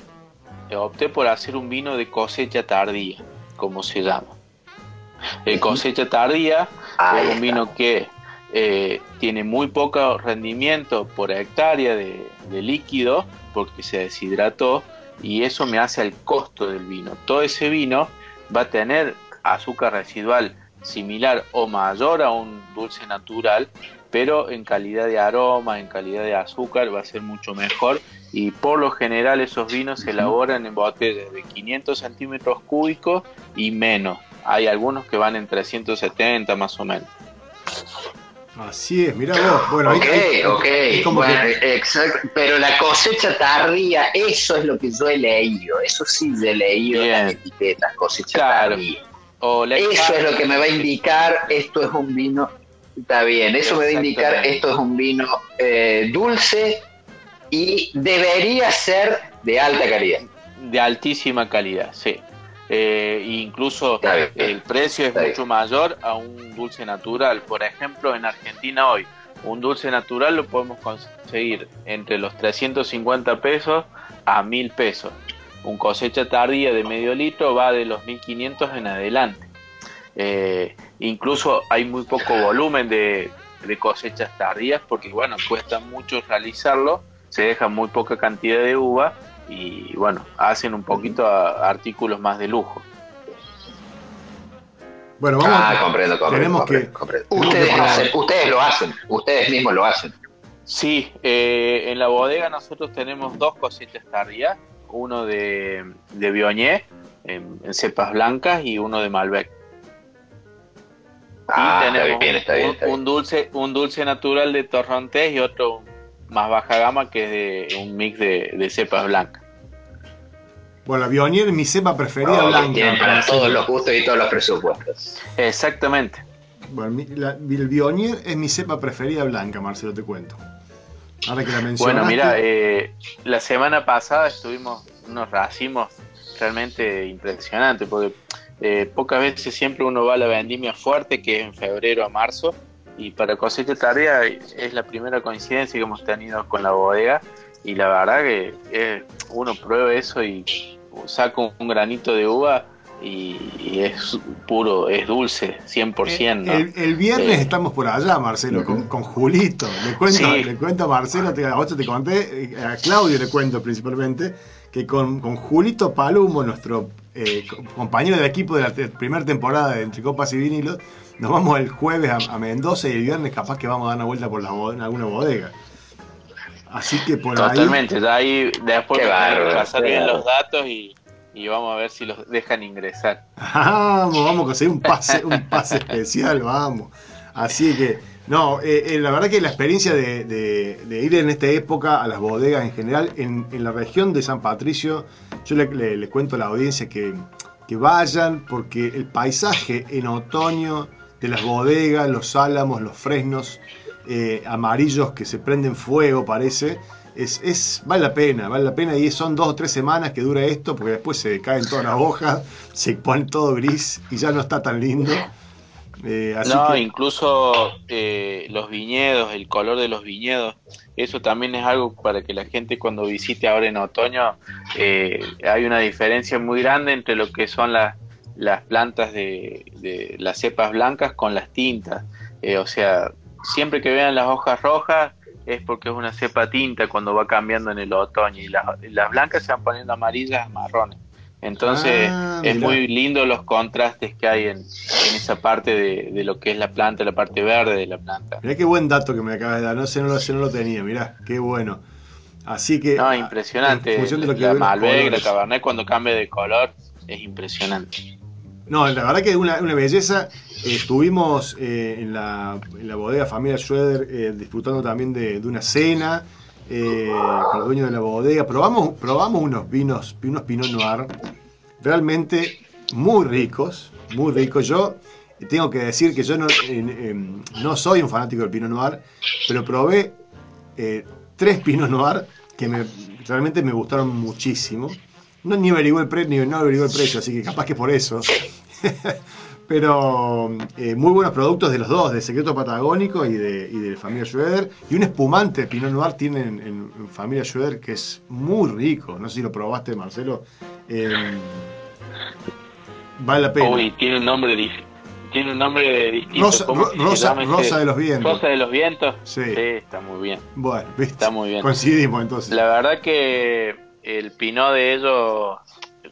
opté por hacer un vino de cosecha tardía, como se llama. El cosecha tardía es un vino que eh, tiene muy poco rendimiento por hectárea de, de, líquido porque se deshidrató y eso me hace el costo del vino. Todo ese vino va a tener azúcar residual similar o mayor a un dulce natural, pero en calidad de aroma, en calidad de azúcar va a ser mucho mejor y por lo general esos vinos se elaboran en botellas de 500 centímetros cúbicos y menos. Hay algunos que van en 370 más o menos. Así es, mira vos. Bueno, ok, ok. exacto. Pero la cosecha tardía, eso es lo que yo he leído. Eso sí he leído en las etiquetas, cosecha tardía. eso es lo que me va a indicar, esto es un vino Está bien, eso me va a indicar esto es un vino eh, dulce y debería ser de alta calidad. De altísima calidad, sí. Eh, incluso el precio es mucho mayor a un dulce natural. Por ejemplo, en Argentina hoy, un dulce natural lo podemos conseguir entre los 350 pesos a 1000 pesos. Un cosecha tardía de medio litro va de los 1500 en adelante. Eh, incluso hay muy poco [LAUGHS] volumen de, cosechas tardías porque, bueno, cuesta mucho realizarlo, se deja muy poca cantidad de uva y, bueno, hacen un poquito artículos más de lujo. Bueno, vamos. Ah, comprendo, comprendo. que- comprendo. Ustedes, que- hacen, ustedes lo hacen, ustedes mismos lo hacen. Sí, eh, en la bodega nosotros tenemos dos cositas tardías, uno de, de Viognier en, en cepas blancas y uno de Malbec. Ah, y está tenemos bien, está bien, un, está bien. un dulce, un dulce natural de Torrontés y otro más baja gama que es de un mix de, de cepas blancas. Bueno, la Bionier es mi cepa preferida Oh, blanca. tienen para todos los gustos y todos los presupuestos. Exactamente. Bueno, mi- la- el Bionier es mi cepa preferida blanca, Marcelo, te cuento. Ahora que la mencionaste. Bueno, mira, eh, la semana pasada estuvimos unos racimos realmente impresionantes, porque eh, pocas veces siempre uno va a la vendimia fuerte, que es en febrero a marzo, y para cosecha tardía es la primera coincidencia que hemos tenido con la bodega, y la verdad que eh, uno prueba eso y saca un, granito de uva y, y es puro, es dulce, 100%. ¿no? El, el viernes Eh. estamos por allá, Marcelo, con, con Julito. Le cuento, Sí. le cuento a Marcelo, te, a vos te conté, eh, a Claudio le cuento principalmente, que con, con Julito Palumo, nuestro eh, co- compañero del equipo de la te- primera temporada de Entre Copas y Vinilos, nos vamos el jueves a, a Mendoza y el viernes capaz que vamos a dar una vuelta por la, en alguna bodega. Así que por ahí... Totalmente, ya ahí después me bárbaro, pasar bien los datos y, y vamos a ver si los dejan ingresar. [LAUGHS] Vamos, vamos a conseguir un pase, un pase especial, vamos. Así que, no, eh, eh, la verdad que la experiencia de, de- de ir en esta época a las bodegas en general, en, en la región de San Patricio, yo le, le- le cuento a la audiencia que, que vayan, porque el paisaje en otoño de las bodegas, los álamos, los fresnos eh, amarillos que se prenden fuego, parece. Es, es- vale la pena, vale la pena y son dos o tres semanas que dura esto porque después se caen todas las hojas, [LAUGHS] se pone todo gris y ya no está tan lindo. Eh, así no, que, incluso eh, los viñedos, el color de los viñedos, eso también es algo para que la gente cuando visite ahora en otoño, eh, hay una diferencia muy grande entre lo que son las, las plantas de, de las cepas blancas con las tintas. Eh, o sea, siempre que vean las hojas rojas es porque es una cepa tinta cuando va cambiando en el otoño y las, las blancas se van poniendo amarillas a marrones. Entonces Ah, es muy lindo los contrastes que hay en, en esa parte de, de lo que es la planta, la parte verde de la planta. mirá qué buen dato que me acabas de dar, no sé, no lo, sé, no lo tenía, mirá, qué bueno. Así que... No, impresionante. en función de lo que la Malbec, la. Cabernet cuando cambia de color es impresionante. No, la verdad que es una, una belleza. Eh, estuvimos eh, en, la, en la bodega Familia Schroeder eh, disfrutando también de, de una cena eh, con el dueño de la bodega. Probamos, probamos unos vinos, unos Pinot Noir realmente muy ricos, muy ricos. Yo tengo que decir que yo no, no soy un fanático del Pinot Noir, pero probé tres Pinot Noir que me, realmente me gustaron muchísimo. No ni averigué el precio, ni no averigué el precio, así que capaz que por eso. [LAUGHS] Pero eh, muy buenos productos de los dos, de Secreto Patagónico y de, y de Familia Schroeder. Y un espumante Pinot Noir tienen en, en Familia Schroeder que es muy rico. No sé si lo probaste, Marcelo. Eh, vale la pena. Uy, tiene un nombre dif- tiene un nombre distinto. Rosa, ¿Cómo Ro- se Rosa, de los Vientos. Rosa de los vientos. Sí. está muy bien. Bueno, ¿viste? Está muy bien. Coincidimos entonces. La verdad que el pinot de ellos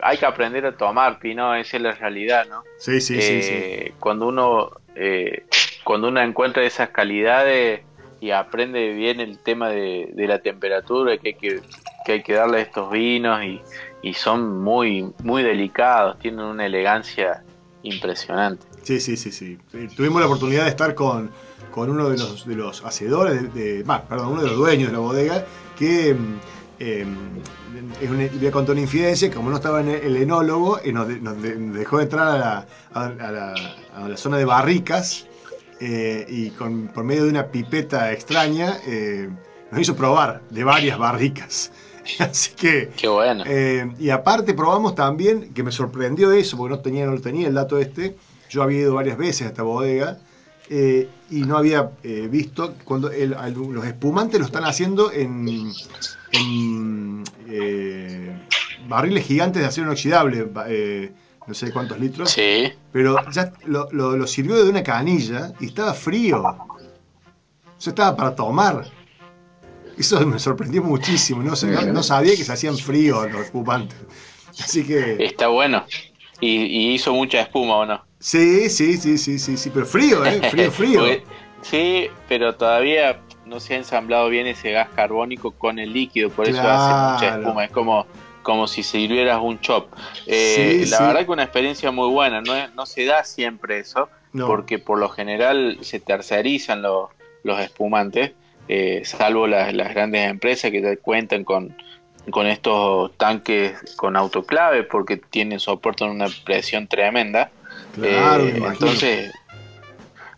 hay que aprender a tomar pinot, esa es la realidad, ¿no? Sí, sí, sí, sí. Eh, Cuando uno eh, cuando uno encuentra esas calidades y aprende bien el tema de, de la temperatura que hay que, que hay que darle a estos vinos y, y son muy muy delicados, tienen una elegancia impresionante. Sí, sí, sí, sí. Tuvimos la oportunidad de estar con, con uno de los, de los hacedores, de, de- bah, perdón, uno de los dueños de la bodega, que mm, eh, es una- voy a contar una infidencia, como no estaba en el, enólogo, eh, nos, de- nos de- nos dejó entrar a la, a- a la- a la zona de barricas eh, y con, por medio de una pipeta extraña eh, nos hizo probar de varias barricas. [LAUGHS] Así que... Qué bueno. Eh, y aparte probamos también, que me sorprendió eso, porque no tenía, no lo tenía el dato este, yo había ido varias veces a esta bodega eh, y no había eh, visto cuando el- al- los espumantes lo están haciendo en, en, eh, barriles gigantes de acero inoxidable, eh, no sé cuántos litros, Sí. pero ya lo, lo- lo sirvió de una canilla y estaba frío. O sea, estaba para tomar. Eso me sorprendió muchísimo. No, sé, no, no sabía que se hacían fríos los espumantes. Así que Está bueno. Y, y hizo mucha espuma o no. Sí, sí, sí, sí, sí, sí, pero frío, ¿eh? Frío, [LAUGHS] frío. Porque- sí, pero todavía no se ha ensamblado bien ese gas carbónico con el líquido, por eso hace mucha espuma. Es como, como si sirvieras un chop. Eh, Sí, la sí. verdad que una experiencia muy buena. No, no se da siempre eso, No. porque por lo general se tercerizan los, los espumantes, eh, salvo las, las grandes empresas que cuentan con, con estos tanques con autoclave, porque tienen soportan una presión tremenda. Claro, Eh, entonces,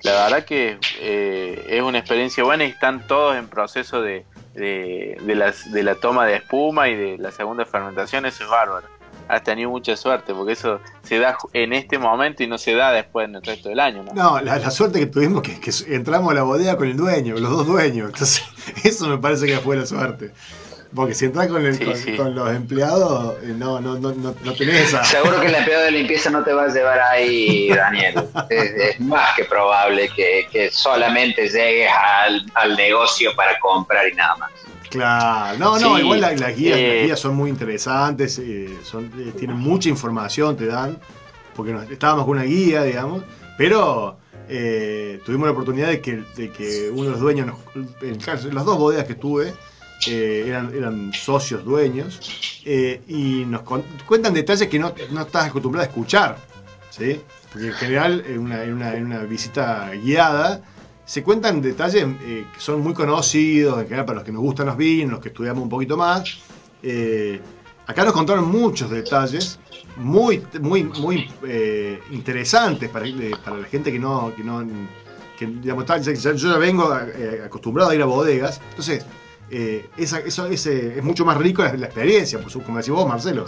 la verdad que eh, es una experiencia buena y están todos en proceso de, de, de las, de la toma de espuma y de la segunda fermentación. Eso es bárbaro. Has tenido mucha suerte porque eso se da en este momento y no se da después en el resto del año. ¿no? No, la, la suerte que tuvimos que, que entramos a la bodega con el dueño, los dos dueños. Entonces, [LAUGHS] eso me parece que fue la suerte. Porque si entras con, el- Sí, con, sí. con los empleados, eh, no, no, no, no, no tenés esa. Seguro que el empleado de limpieza no te va a llevar ahí, Daniel. Es, es más que probable que, que solamente llegues al, al negocio para comprar y nada más. Claro, no, no, Sí, igual la- las, guías, eh, las guías son muy interesantes, eh, son, eh, tienen mucha información, te dan, porque nos- estábamos con una guía, digamos, pero tuvimos la oportunidad de que, de que uno de los dueños, nos- en las dos bodegas que tuve, eh, eran, eran socios dueños, eh, y nos cuentan detalles que no, no estás acostumbrado a escuchar, ¿sí? Porque en general, en una, en una- en una visita guiada, se cuentan detalles eh, que son muy conocidos, en general para los que nos gustan los vinos, los que estudiamos un poquito más. Acá nos contaron muchos detalles muy, muy, muy interesantes para, para la gente que no, que no, que, digamos, yo ya vengo acostumbrado a ir a bodegas, entonces eh, esa- eso, ese, es mucho más rico la, la experiencia, su- como decís vos, Marcelo.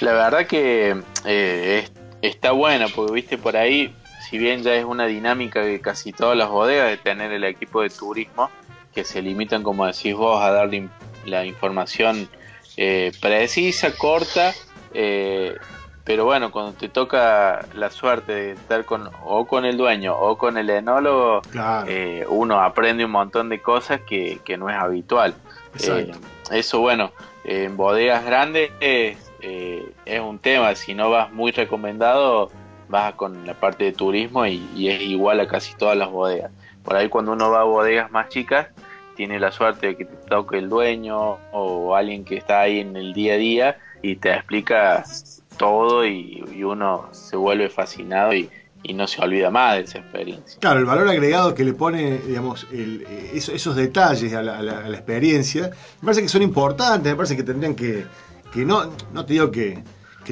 La verdad que eh, es- está buena, porque viste por ahí, si bien ya es una dinámica de casi todas las bodegas de tener el equipo de turismo, que se limitan, como decís vos, a darle la información eh, precisa, corta, eh, pero bueno, cuando te toca la suerte de estar con o con el dueño o con el enólogo, Claro, eh, uno aprende un montón de cosas que, que no es habitual. Eh, eso, bueno, en bodegas grandes es, eh, es un tema. Si no vas muy recomendado, vas con la parte de turismo y, y es igual a casi todas las bodegas. Por ahí, cuando uno va a bodegas más chicas, tiene la suerte de que te toque el dueño o alguien que está ahí en el día a día y te explica todo y, uno se vuelve fascinado y, no se olvida más de esa experiencia. Claro, el valor agregado que le pone, digamos, el- eh, eso- esos detalles a la, experiencia, me parece que son importantes, me parece que tendrían que, que no, no te digo que,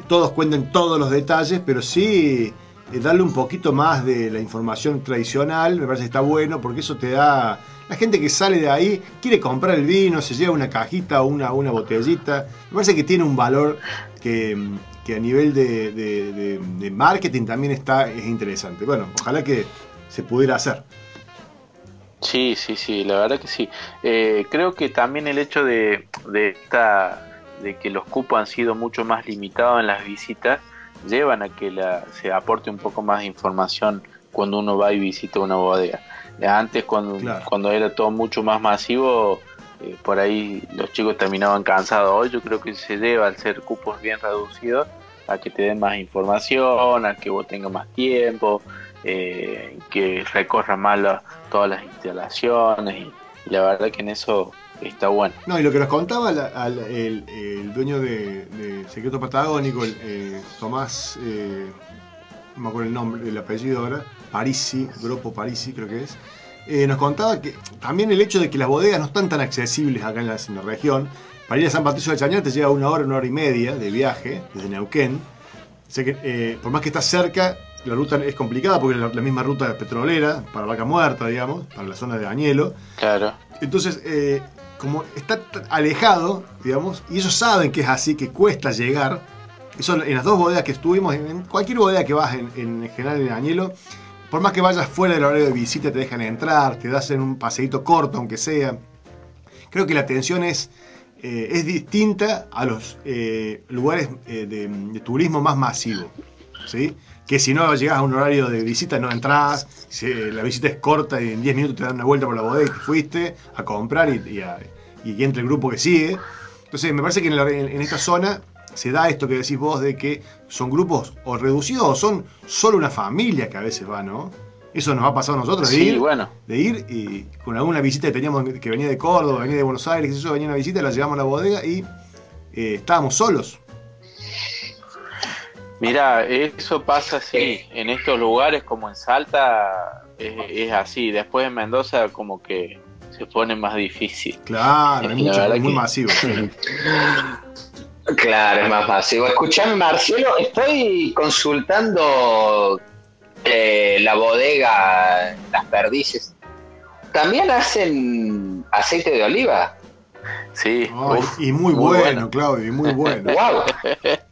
todos cuenten todos los detalles, pero sí eh, darle un poquito más de la información tradicional, me parece que está bueno, porque eso te da... La gente que sale de ahí quiere comprar el vino, se lleva una cajita o una botellita, me parece que tiene un valor que, que a nivel de, de- de- de marketing también está, es interesante. Bueno, ojalá que se pudiera hacer. Sí, sí, sí, la verdad que sí. Eh, creo que también el hecho de, de esta de que los cupos han sido mucho más limitados en las visitas llevan a que la, se aporte un poco más de información cuando uno va y visita una bodega. Eh, Antes cuando, Claro. cuando era todo mucho más masivo, eh, por ahí los chicos terminaban cansados. Hoy yo creo que se debe al ser cupos bien reducidos a que te den más información, a que vos tengas más tiempo, eh, que recorras más todas las instalaciones y, la verdad que en eso está bueno. No, y lo que nos contaba la- al- el, dueño de, de Secreto Patagónico, el, eh, Tomás, eh, no me acuerdo el nombre, el apellido ahora, Parisi, Grupo Parisi creo que es, eh, nos contaba que también el hecho de que las bodegas no están tan accesibles acá en la, en la región, para ir a San Patricio de Chañar te lleva una hora, una hora y media de viaje desde Neuquén. O sea que, eh, por más que estás cerca, la ruta es complicada porque es la, la misma ruta petrolera, para Vaca Muerta, digamos, para la zona de Añelo. Claro. Entonces, eh, como está alejado, digamos, y ellos saben que es así, que cuesta llegar, eso en las dos bodegas que estuvimos, en- en cualquier bodega que vas en, en general en Añelo, por más que vayas fuera del horario de visita, te dejan entrar, te hacen un paseíto corto, aunque sea. Creo que la atención es, eh, es distinta a los eh, lugares eh, de, turismo más masivo. ¿sí? Que si no llegas a un horario de visita no entras, la visita es corta y en 10 minutos te dan una vuelta por la bodega te fuiste a comprar y, y, a- que entre el grupo que sigue. Entonces me parece que en, la- en esta zona se da esto que decís vos de que son grupos o reducidos o son solo una familia que a veces va, ¿no? Eso nos ha pasado a nosotros de Sí, ir, bueno. de ir y con alguna visita que teníamos que venía de Córdoba, venía de Buenos Aires, yo, venía una visita, la llevamos a la bodega y eh, estábamos solos. Mira, eso pasa así, en estos lugares como en Salta es, es así, después en Mendoza como que se pone más difícil. Claro, mucho, es muy que- masivo. [LAUGHS] Claro, es más masivo. Escuchame, Marcelo, estoy consultando eh, la bodega Las Perdices. ¿También hacen aceite de oliva? Sí, Ay, uf, y muy, muy bueno, bueno. Claudio, y muy bueno. [LAUGHS] ¡Wow!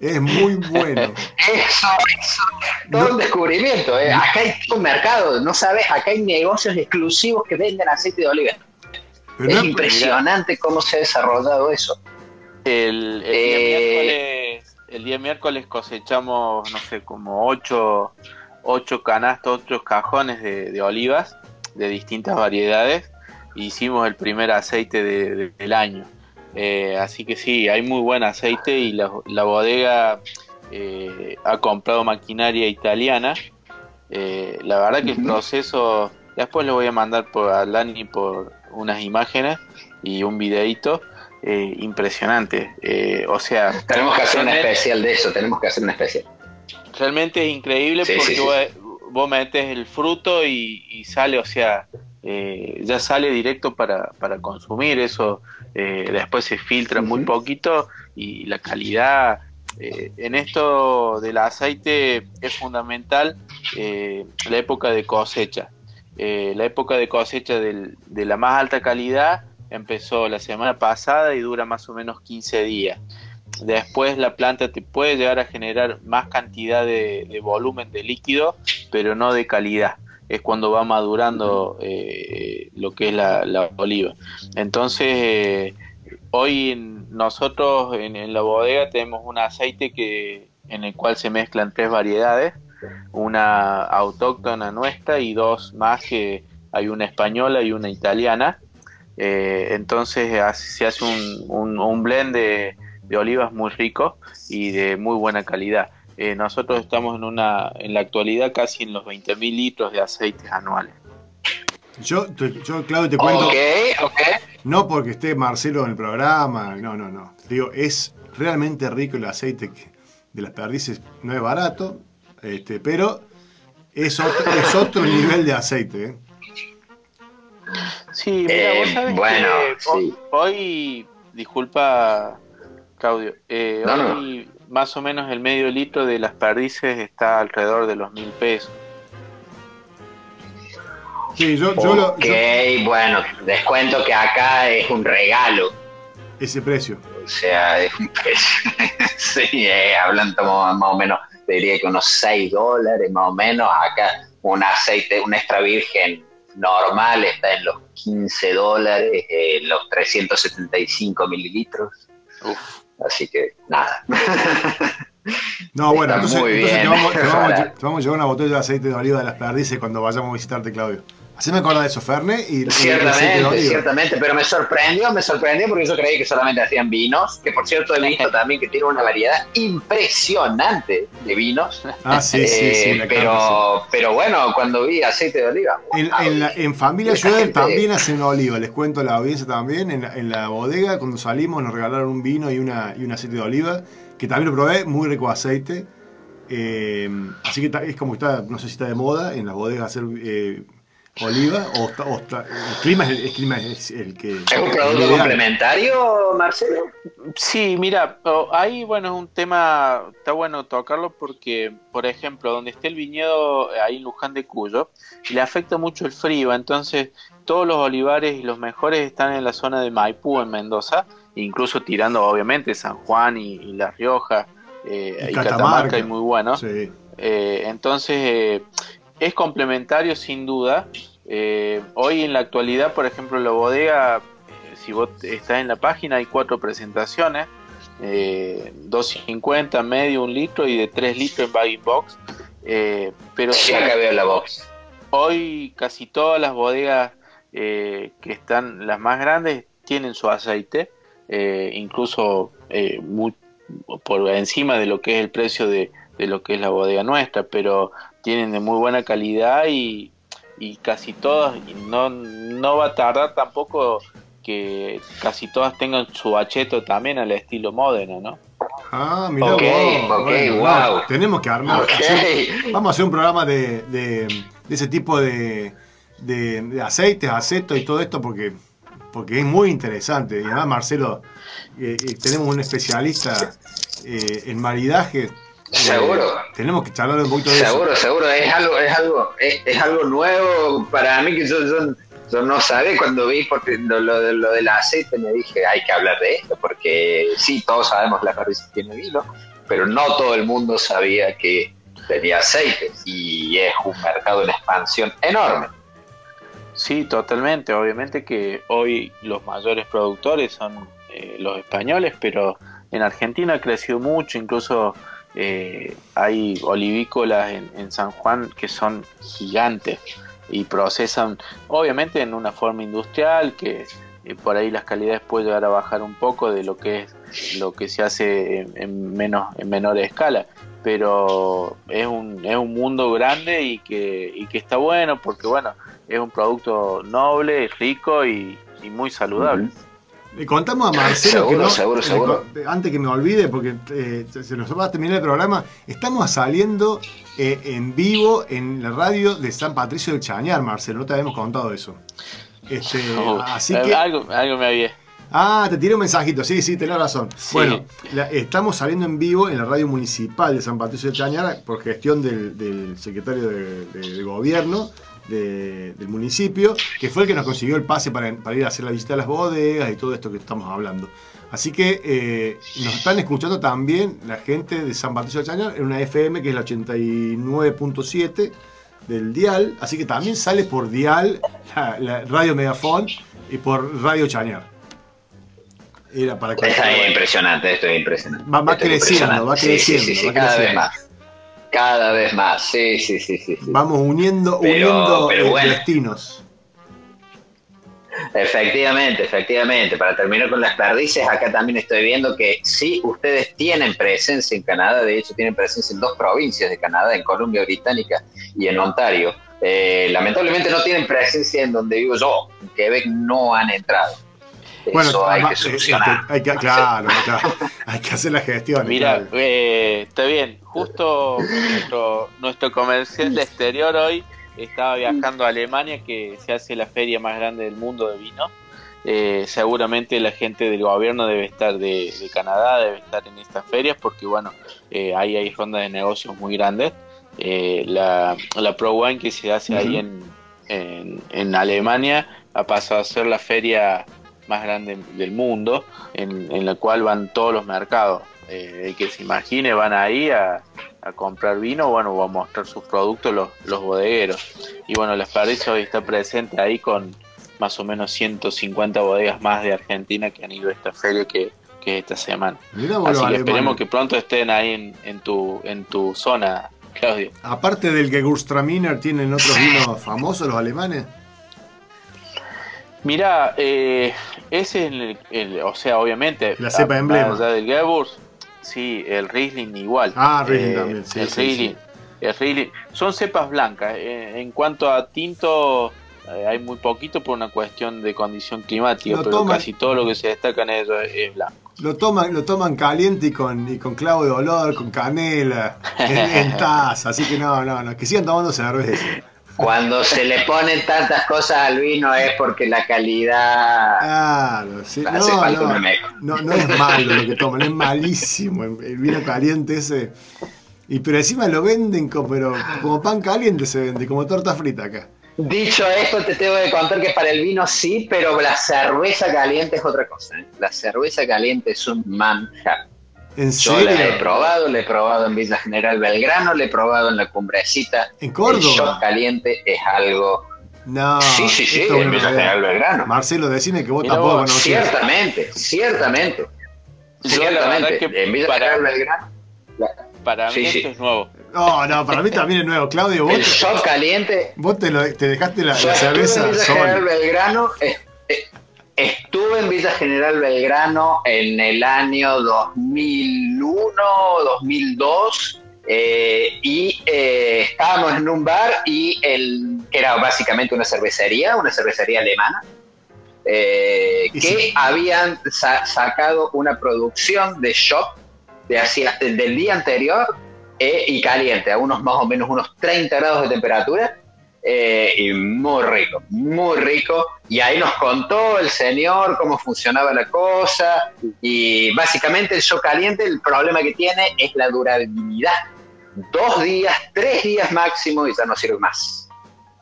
Es muy bueno. [LAUGHS] Eso, eso. Todo un descubrimiento. ¿eh? Acá hay un mercado, no sabes, acá hay negocios exclusivos que venden aceite de oliva. Pero es no es- impresionante cómo se ha desarrollado eso. El, el día Eh, miércoles, el día miércoles cosechamos, no sé, como ocho, ocho canastos, ocho cajones de, de olivas de distintas variedades. Hicimos el primer aceite de- de- del año. Eh, así que sí, hay muy buen aceite y la, la bodega eh, ha comprado maquinaria italiana. Eh, la verdad que el proceso, después le voy a mandar por, a Lani por unas imágenes y un videito eh, impresionante. Eh, o sea, Tenemos que hacer un especial de eso, tenemos que hacer un especial. realmente es increíble Sí, porque sí, sí. Vos, vos metes el fruto y, y sale, o sea, eh, ya sale directo para, para consumir. Eso eh, después se filtra muy poquito y la calidad. eh, en esto del aceite es fundamental eh, la época de cosecha. Eh, la época de cosecha del- de la más alta calidad empezó la semana pasada y dura más o menos 15 días. Después la planta te puede llegar a generar más cantidad de, volumen de líquido, pero no de calidad. Es cuando va madurando eh, lo que es la, oliva. Entonces, eh, hoy nosotros en, en la bodega tenemos un aceite que, en el cual se mezclan tres variedades, una autóctona nuestra y dos más que hay una española y una italiana. Eh, entonces hace- se hace un, un- un blend de, de olivas muy rico y de muy buena calidad. Eh, nosotros estamos en una en la actualidad casi en los 20.000 litros de aceites anuales. Yo, yo, Claudio, te cuento, Ok, ok. no porque esté Marcelo en el programa, no, no, no. Digo, es realmente rico el aceite de las perdices, no es barato, este, pero es otro, es otro nivel de aceite. ¿eh? Sí, mira, Eh, vos sabés bueno, que ho- sí. hoy, disculpa Claudio, eh, No, no. hoy más o menos el medio litro de las perdices está alrededor de los mil pesos. Sí, yo, yo lo- ok, yo- bueno, les cuento que acá es un regalo. ese precio. O sea, es un precio. [LAUGHS] sí, eh, hablando más, más o menos, te diría que unos 6 dólares más o menos. Acá un aceite, un extra virgen normal está en los 15 dólares, eh, los 375 mililitros. Uf. Así que nada. No, bueno, entonces, entonces te, vamos, te, te vamos a [LAUGHS] llevar una botella de aceite de oliva de las perdices cuando vayamos a visitarte, Claudio. Así me acuerdo de eso, Ferne, y, y Ciertamente, oliva. ciertamente, pero me sorprendió, me sorprendió porque yo creí que solamente hacían vinos, que por cierto he visto también que tiene una variedad impresionante de vinos. Ah, sí, sí, sí. Eh, carne, pero, bueno, cuando vi aceite de oliva, sí. En, wow, en, la- en Familia Schroeder también hacen oliva, les cuento a la audiencia también. En la, en la bodega, cuando salimos, nos regalaron un vino y, una, y un aceite de oliva, que también lo probé, muy rico aceite. Eh, así que es como está, no sé si está de moda en las bodegas hacer eh, oliva, o, está- o el clima es el, el clima es el que. ¿es un el producto ideal. complementario, Marcelo? Sí, mira, ahí bueno es un tema, está bueno tocarlo porque, por ejemplo, donde esté el viñedo, ahí en Luján de Cuyo, le afecta mucho el frío, entonces todos los olivares y los mejores están en la zona de Maipú, en Mendoza, incluso tirando obviamente San Juan y, y La Rioja, eh, Y y, Catamarca. Hay muy buenos. Sí. Eh, entonces, eh, es complementario sin duda. Eh, hoy en la actualidad, por ejemplo, la bodega, eh, si vos estás en la página, hay cuatro presentaciones. Eh, 250, medio, un litro y de 3 litros en bagging box. Eh, pero Sí, sí, acá veo la box. hoy casi todas las bodegas eh, que están las más grandes tienen su aceite, incluso eh, mu- por encima de lo que es el precio de, de lo que es la bodega nuestra, pero tienen de muy buena calidad y, y casi todas, y no, no va a tardar tampoco que casi todas tengan su acheto también al estilo Modena, ¿no? Ah, mira, Ok, vos. ok, Bueno, wow. no, tenemos que armar. Hacer- vamos a hacer un programa de, de, de ese tipo de, de, de aceites, aceto y todo esto porque, porque es muy interesante. Y además, Marcelo, eh, eh, tenemos un especialista eh, en maridaje. Eh, Seguro. tenemos que charlar un poquito de eso. Seguro, seguro, es algo, es algo, es, es algo nuevo para mí que yo, yo, yo no sabía cuando vi porque lo, lo, de- lo del aceite me dije hay que hablar de esto porque sí todos sabemos que la perdiz tiene vino, pero no todo el mundo sabía que tenía aceite y es un mercado en expansión enorme. Sí, totalmente. Obviamente que hoy los mayores productores son eh, los españoles, pero en Argentina ha crecido mucho. Incluso eh, hay olivícolas en, San Juan que son gigantes y procesan, obviamente en una forma industrial, que eh, por ahí las calidades pueden llegar a bajar un poco de lo que es lo que se hace en, en menos en menor escala pero es un, es un mundo grande y que, y que está bueno porque bueno es un producto noble, rico y, y muy saludable. Le contamos a Marcelo Seguro, que no, seguro, antes que me olvide, porque eh, se nos va a terminar el programa, estamos saliendo eh, en vivo en la radio de San Patricio del Chañar, Marcelo, no te habíamos contado eso. Este, [LAUGHS] Oh, así que... algo, algo me había. Ah, te tiré un mensajito, sí, sí, tenés razón. Sí. Bueno, la- estamos saliendo en vivo en la radio municipal de San Patricio de Chañar por gestión del, del secretario de, de- de gobierno de- del municipio, que fue el que nos consiguió el pase para, para ir a hacer la visita a las bodegas y todo esto que estamos hablando. Así que eh, nos están escuchando también la gente de San Patricio de Chañar en una FM que es la 89.7 del Dial, así que también sale por Dial la, la Radio Megafón y por Radio Chañar. Era para que es impresionante, esto es impresionante. Va- va Esto creciendo, va impresionante. Sí, sí, creciendo, sí, sí, va cada creciendo. vez más. Cada vez más, sí, sí, sí, sí. sí. vamos uniendo, Pero- uniendo pero eh, bueno. destinos. Efectivamente, efectivamente. Para terminar con las perdices, acá también estoy viendo que sí, ustedes tienen presencia en Canadá, de hecho tienen presencia en dos provincias de Canadá, en Columbia Británica y en Ontario. Eh, lamentablemente no tienen presencia en donde vivo yo, en Quebec no han entrado. Bueno, Eso hay ama- que solucionar. hay que, claro, claro, hay que hacer la gestión. Mira, claro. eh, está bien. Justo nuestro, nuestro comercial de exterior hoy estaba viajando a Alemania, que se hace la feria más grande del mundo de vino. Eh, seguramente la gente del gobierno debe estar de, de Canadá, debe estar en estas ferias, porque bueno, eh, ahí hay rondas de negocios muy grandes. Eh, la, la Pro Wine que se hace ahí en, en, en Alemania ha pasado a ser la feria más grande del mundo, en, en la cual van todos los mercados. Eh, el que se imagine van ahí a, a comprar vino, bueno, o a mostrar sus productos los, los bodegueros. Y bueno, las Perdices hoy está presente ahí con más o menos 150 bodegas más de Argentina que han ido a esta feria que, que esta semana. Mirá Así que esperemos que pronto estén ahí en, en tu, en tu zona, Claudio. Aparte del Gewürztraminer, ¿tienen otros vinos famosos los alemanes? Mira, eh, ese es el, el- o sea, obviamente, La cepa a- emblema. allá del Gewurz, sí, el Riesling igual. Ah, Riesling también, sí, el sí, Riesling, sí. el Riesling. Son cepas blancas. eh, en cuanto a tinto, eh, hay muy poquito por una cuestión de condición climática, Lo pero toman- casi todo lo que se destaca en ellos es, es blanco. Lo toman, lo toman caliente y con, y con clavo de olor, con canela, en, en [LAUGHS] taza, así que no, no, no, que sigan tomando cerveza. Cuando se le ponen tantas cosas al vino es porque la calidad Claro, sí. Hace No, falta no, una no, no es malo lo que toman, es malísimo el, el vino caliente ese. Y pero encima lo venden como, pero como pan caliente se vende, como torta frita acá. Dicho esto, te tengo que contar que para el vino sí, pero la cerveza caliente es otra cosa. ¿eh? La cerveza caliente es un manjar. ¿En Yo la he serio? probado, la he probado en Villa General Belgrano, la he probado en la Cumbrecita. ¿En Córdoba? El shot caliente es algo. No. sí, sí, sí, en Villa. General Belgrano. Marcelo, decime que vos tampoco conocías. Ciertamente, ciertamente. Ciertamente. que en Villa para- General Belgrano. la- Para Sí, mí sí. esto es nuevo. No, no, para mí también es nuevo. Claudio, vos, El shot caliente vos te, lo- te dejaste la, cerveza en Villa General. Belgrano, eh, eh, Estuve en Villa General Belgrano en el año 2001, 2002, eh, y eh, estábamos en un bar y el, que era básicamente una cervecería, una cervecería alemana, eh, que habían sacado una producción de shop de hacia, del día anterior y caliente, a unos más o menos unos 30 grados de temperatura, eh, y muy rico, muy rico. Y ahí nos contó el señor cómo funcionaba la cosa. Y básicamente el show caliente, el problema que tiene es la durabilidad. Dos días, tres días máximo y ya no sirve más.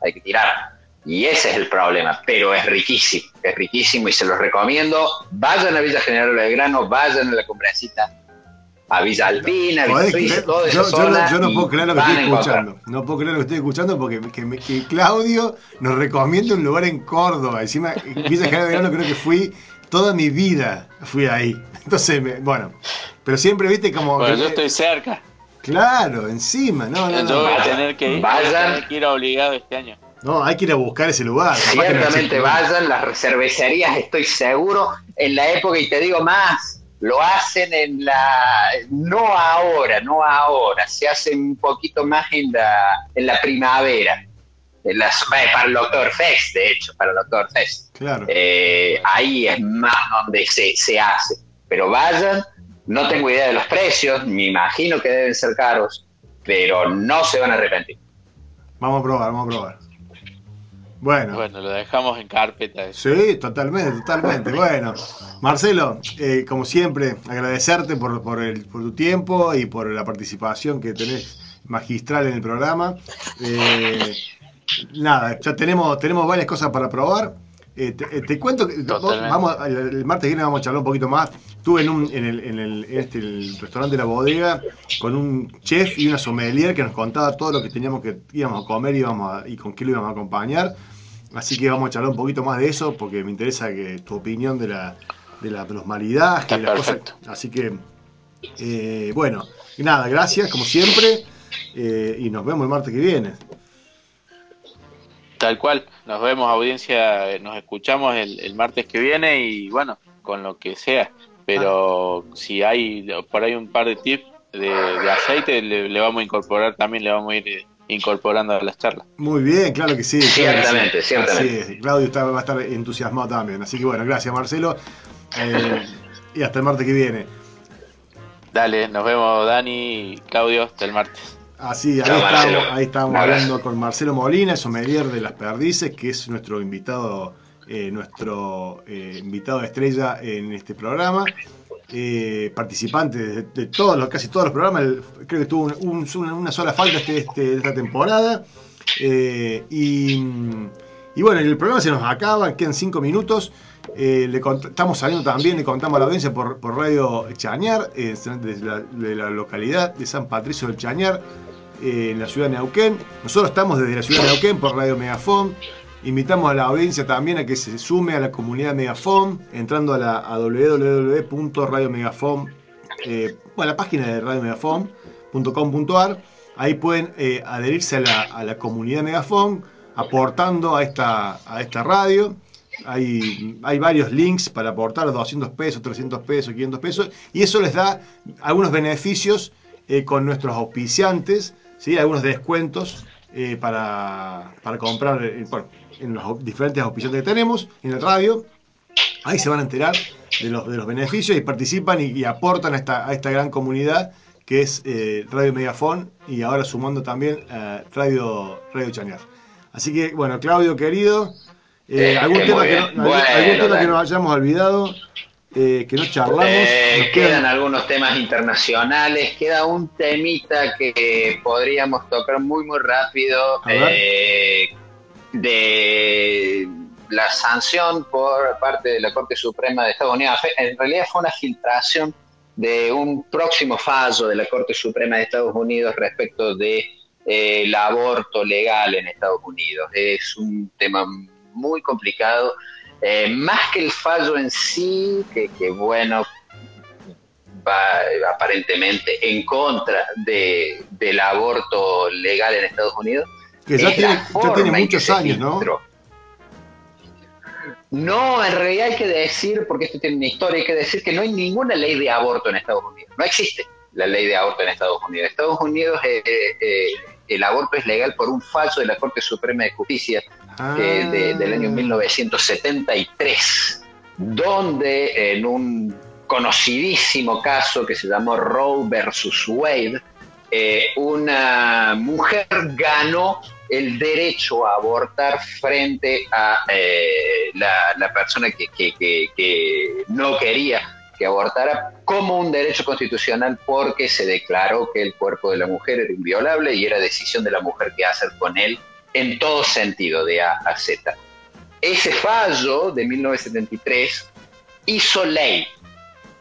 Hay que tirar. Y ese es el problema, pero es riquísimo, es riquísimo y se los recomiendo. Vayan a Villa General Belgrano, vayan a la cumbrecita a Villa Alpina, a Villa toda esa yo, zona yo, no, puedo creer lo que estoy escuchando. No puedo creer lo que estoy escuchando porque que, Claudio nos recomienda un lugar en Córdoba. Encima, Villa General Verano creo que fui toda mi vida. Fui ahí. [LAUGHS] Entonces, bueno. Pero siempre viste como. Bueno, yo estoy cerca. Claro, encima, no, no. Yo voy a tener que ir, vayan, que ir obligado este año. No, hay que ir a buscar ese lugar. Ciertamente vayan, las cervecerías, estoy seguro, en la época, y te digo más, lo hacen en la, no ahora, no ahora, se hace un poquito más en la, en la primavera. En las, para el Doctor Fest, de hecho, para el Doctor Fest. Claro. Eh, ahí es más donde se, se hace. Pero vayan, no tengo idea de los precios, me imagino que deben ser caros, pero no se van a arrepentir. Vamos a probar, vamos a probar. Bueno. Bueno, lo dejamos en carpeta. Sí, totalmente, totalmente. Bueno, Marcelo, eh, como siempre, agradecerte por, por, el, por tu tiempo y por la participación que tenés magistral en el programa. Eh, nada, ya tenemos, tenemos varias cosas para probar. Eh, te, cuento que vamos, el, martes que viene vamos a charlar un poquito más. Estuve en, un, en, el, en, el, este, el restaurante de la bodega con un chef y una sommelier que nos contaba todo lo que teníamos que íbamos a comer íbamos y con qué lo íbamos a acompañar. Así que vamos a charlar un poquito más de eso porque me interesa que tu opinión de la, de la plusmalidad. Que Así que, eh, bueno, nada, gracias como siempre eh, y nos vemos el martes que viene. Tal cual, nos vemos audiencia, nos escuchamos el, martes que viene y bueno, con lo que sea. Pero ah. si hay por ahí un par de tips de, aceite, le, vamos a incorporar también, le vamos a ir eh, incorporando a las charlas. Muy bien, claro que sí. Ciertamente, ciertamente. Claudio va a estar entusiasmado también. Así que bueno, gracias Marcelo. Eh, y hasta el martes que viene. Dale, nos vemos Dani y Claudio hasta el martes. Así, ahí, estamos, ahí estamos hablando con Marcelo Molina, sommelier de las perdices, que es nuestro invitado, eh, nuestro eh, invitado estrella en este programa. Eh, participante de, todos los, casi todos los programas, creo que tuvo una sola falta este, este, esta temporada. Y, y, bueno, el programa se nos acaba, quedan cinco minutos. Le estamos saliendo también, le contamos a la audiencia por, Radio Chañar, de la, de, la, localidad de San Patricio del Chañar. Eh, en la ciudad de Neuquén. Nosotros estamos desde la ciudad de Neuquén por Radio Megafon. Invitamos a la audiencia también a que se sume a la comunidad Megafon, entrando a, la, a www.radiomegafon, eh, la página de radiomegafon.com.ar. Ahí pueden eh, adherirse a la, a la, comunidad Megafon, aportando a esta, a esta radio. Hay, varios links para aportar 200 pesos, 300 pesos, 500 pesos, y eso les da algunos beneficios con nuestros auspiciantes ¿sí? algunos descuentos eh, para, comprar eh, en los diferentes auspiciantes que tenemos en el radio. Ahí se van a enterar de los, de los beneficios y participan y, aportan a esta, a esta gran comunidad que es eh, Radio Megafon y ahora sumando también Radio, Radio Chañar. Así que, bueno, Claudio querido, ¿algún, tema que, algún tema que nos hayamos olvidado? Eh, que no charlamos. Eh, quedan algunos temas internacionales, queda un temita que podríamos tocar muy, muy rápido eh, de la sanción por parte de la Corte Suprema de Estados Unidos. En realidad fue una filtración de un próximo fallo de la Corte Suprema de Estados Unidos respecto de el aborto legal en Estados Unidos. Es un tema muy complicado eh, más que el fallo en sí, que, bueno, va aparentemente en contra de, del aborto legal en Estados Unidos. Que ya tiene, muchos años, ¿no? No, en realidad hay que decir, porque esto tiene una historia, hay que decir que no hay ninguna ley de aborto en Estados Unidos. No existe la ley de aborto en Estados Unidos. En Estados Unidos eh, eh, el aborto es legal por un falso de la Corte Suprema de Justicia del año 1973, donde en un conocidísimo caso que se llamó Roe versus Wade, eh, una mujer ganó el derecho a abortar frente a eh, la, persona que, que, no quería que abortara como un derecho constitucional porque se declaró que el cuerpo de la mujer era inviolable y era decisión de la mujer qué hacer con él en todo sentido, de A a Z. Ese fallo de 1973 hizo ley.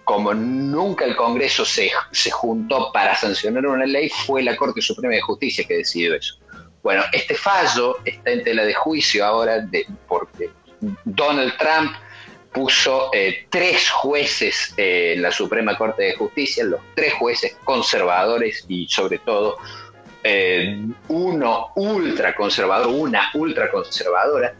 Como nunca el Congreso se, se juntó para sancionar una ley, fue la Corte Suprema de Justicia que decidió eso. Bueno, este fallo está en tela de juicio ahora de, porque Donald Trump puso eh, tres jueces eh, en la Suprema Corte de Justicia, los tres jueces conservadores y sobre todo eh, uno ultra conservador, una ultra conservadora,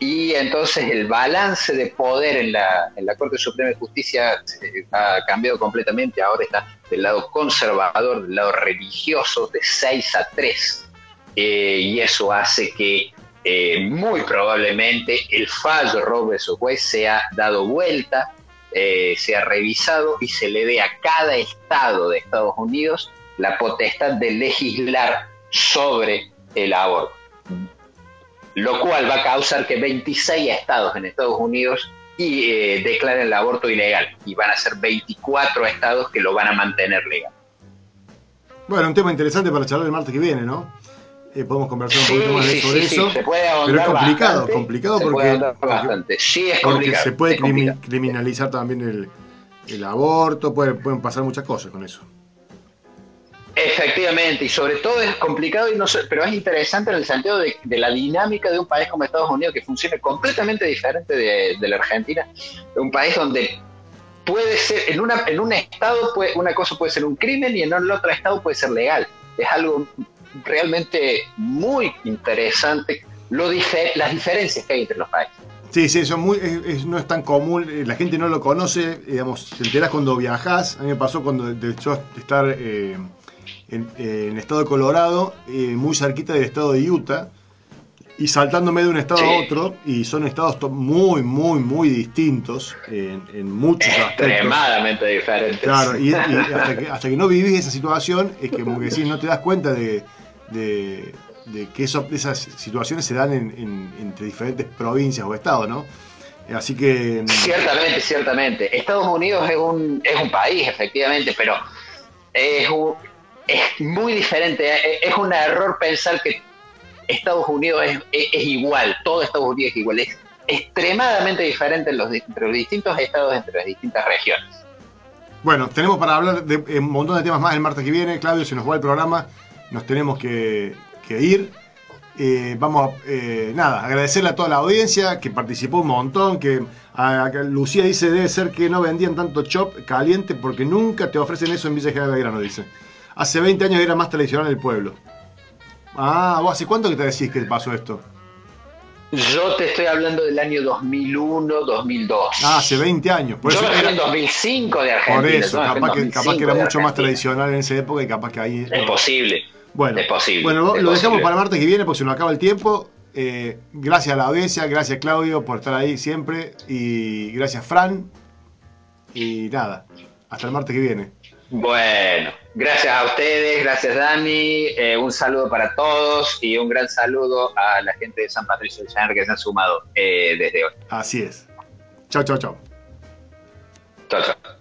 y entonces el balance de poder en la, en la Corte Suprema de Justicia ha cambiado completamente, ahora está del lado conservador, del lado religioso, de 6 a 3 eh, y eso hace que eh, muy probablemente el fallo Roe vs. Wade sea dado vuelta, eh, sea revisado y se le dé a cada estado de Estados Unidos la potestad de legislar sobre el aborto. Lo cual va a causar que 26 estados en Estados Unidos y, declaren el aborto ilegal y van a ser 24 estados que lo van a mantener legal. Bueno, un tema interesante para charlar el martes que viene, ¿no? Eh, podemos conversar un poquito más sobre eso. pero es complicado, complicado porque, se puede criminalizar también el, aborto, pueden pasar muchas cosas con eso. Efectivamente, y sobre todo es complicado, y no pero es interesante en el sentido de, la dinámica de un país como Estados Unidos que funciona completamente diferente de, la Argentina, un país donde puede ser, en, una, en un estado puede, una cosa puede ser un crimen y en el otro estado puede ser legal. Es algo realmente muy interesante lo las diferencias que hay entre los países. Sí, sí, eso muy, no es tan común, eh, la gente no lo conoce, digamos, te enteras cuando viajas. A mí me pasó cuando de hecho estar eh, en, el estado de Colorado, eh, muy cerquita del estado de Utah, y saltándome de un estado a otro, y son estados muy, muy, muy distintos en, muchos aspectos. Extremadamente diferentes. Claro, y, [LAUGHS] hasta, que, no vivís esa situación, es que como que decís, no te das cuenta de, de, que esas situaciones se dan entre diferentes provincias o estados, ¿no? Así que... Mm, ciertamente, ciertamente. Estados Unidos es un, es un país, efectivamente, pero es, es muy diferente. Es un error pensar que Estados Unidos es, es, igual, todo Estados Unidos es igual. Es extremadamente diferente los, entre los distintos estados, entre las distintas regiones. Bueno, tenemos para hablar de un montón de temas más el martes que viene. Claudio, se nos va el programa nos tenemos que, ir. Eh, vamos a, eh, nada, agradecerle a toda la audiencia que participó un montón, que Lucía dice debe ser que no vendían tanto chop caliente porque nunca te ofrecen eso en Villa General Belgrano, dice. Hace 20 años era más tradicional el pueblo. Ah, ¿vos hace cuánto que te decís que pasó esto? Yo te estoy hablando del año 2001, 2002. Ah, hace 20 años. Yo era en 2005 de Argentina. Por eso, capaz, que, capaz que, era mucho más tradicional en esa época y capaz que ahí... Es posible. Bueno, Bueno, lo dejamos para martes que viene porque se nos acaba el tiempo. Eh, gracias a la audiencia, gracias Claudio por estar ahí siempre y gracias Fran. Y nada, hasta el martes que viene. Bueno, gracias a ustedes, gracias Dani, eh, un saludo para todos y un gran saludo a la gente de San Patricio del Señor que se han sumado eh, desde hoy. Así es. Chao, chao, chao. Chao, chao.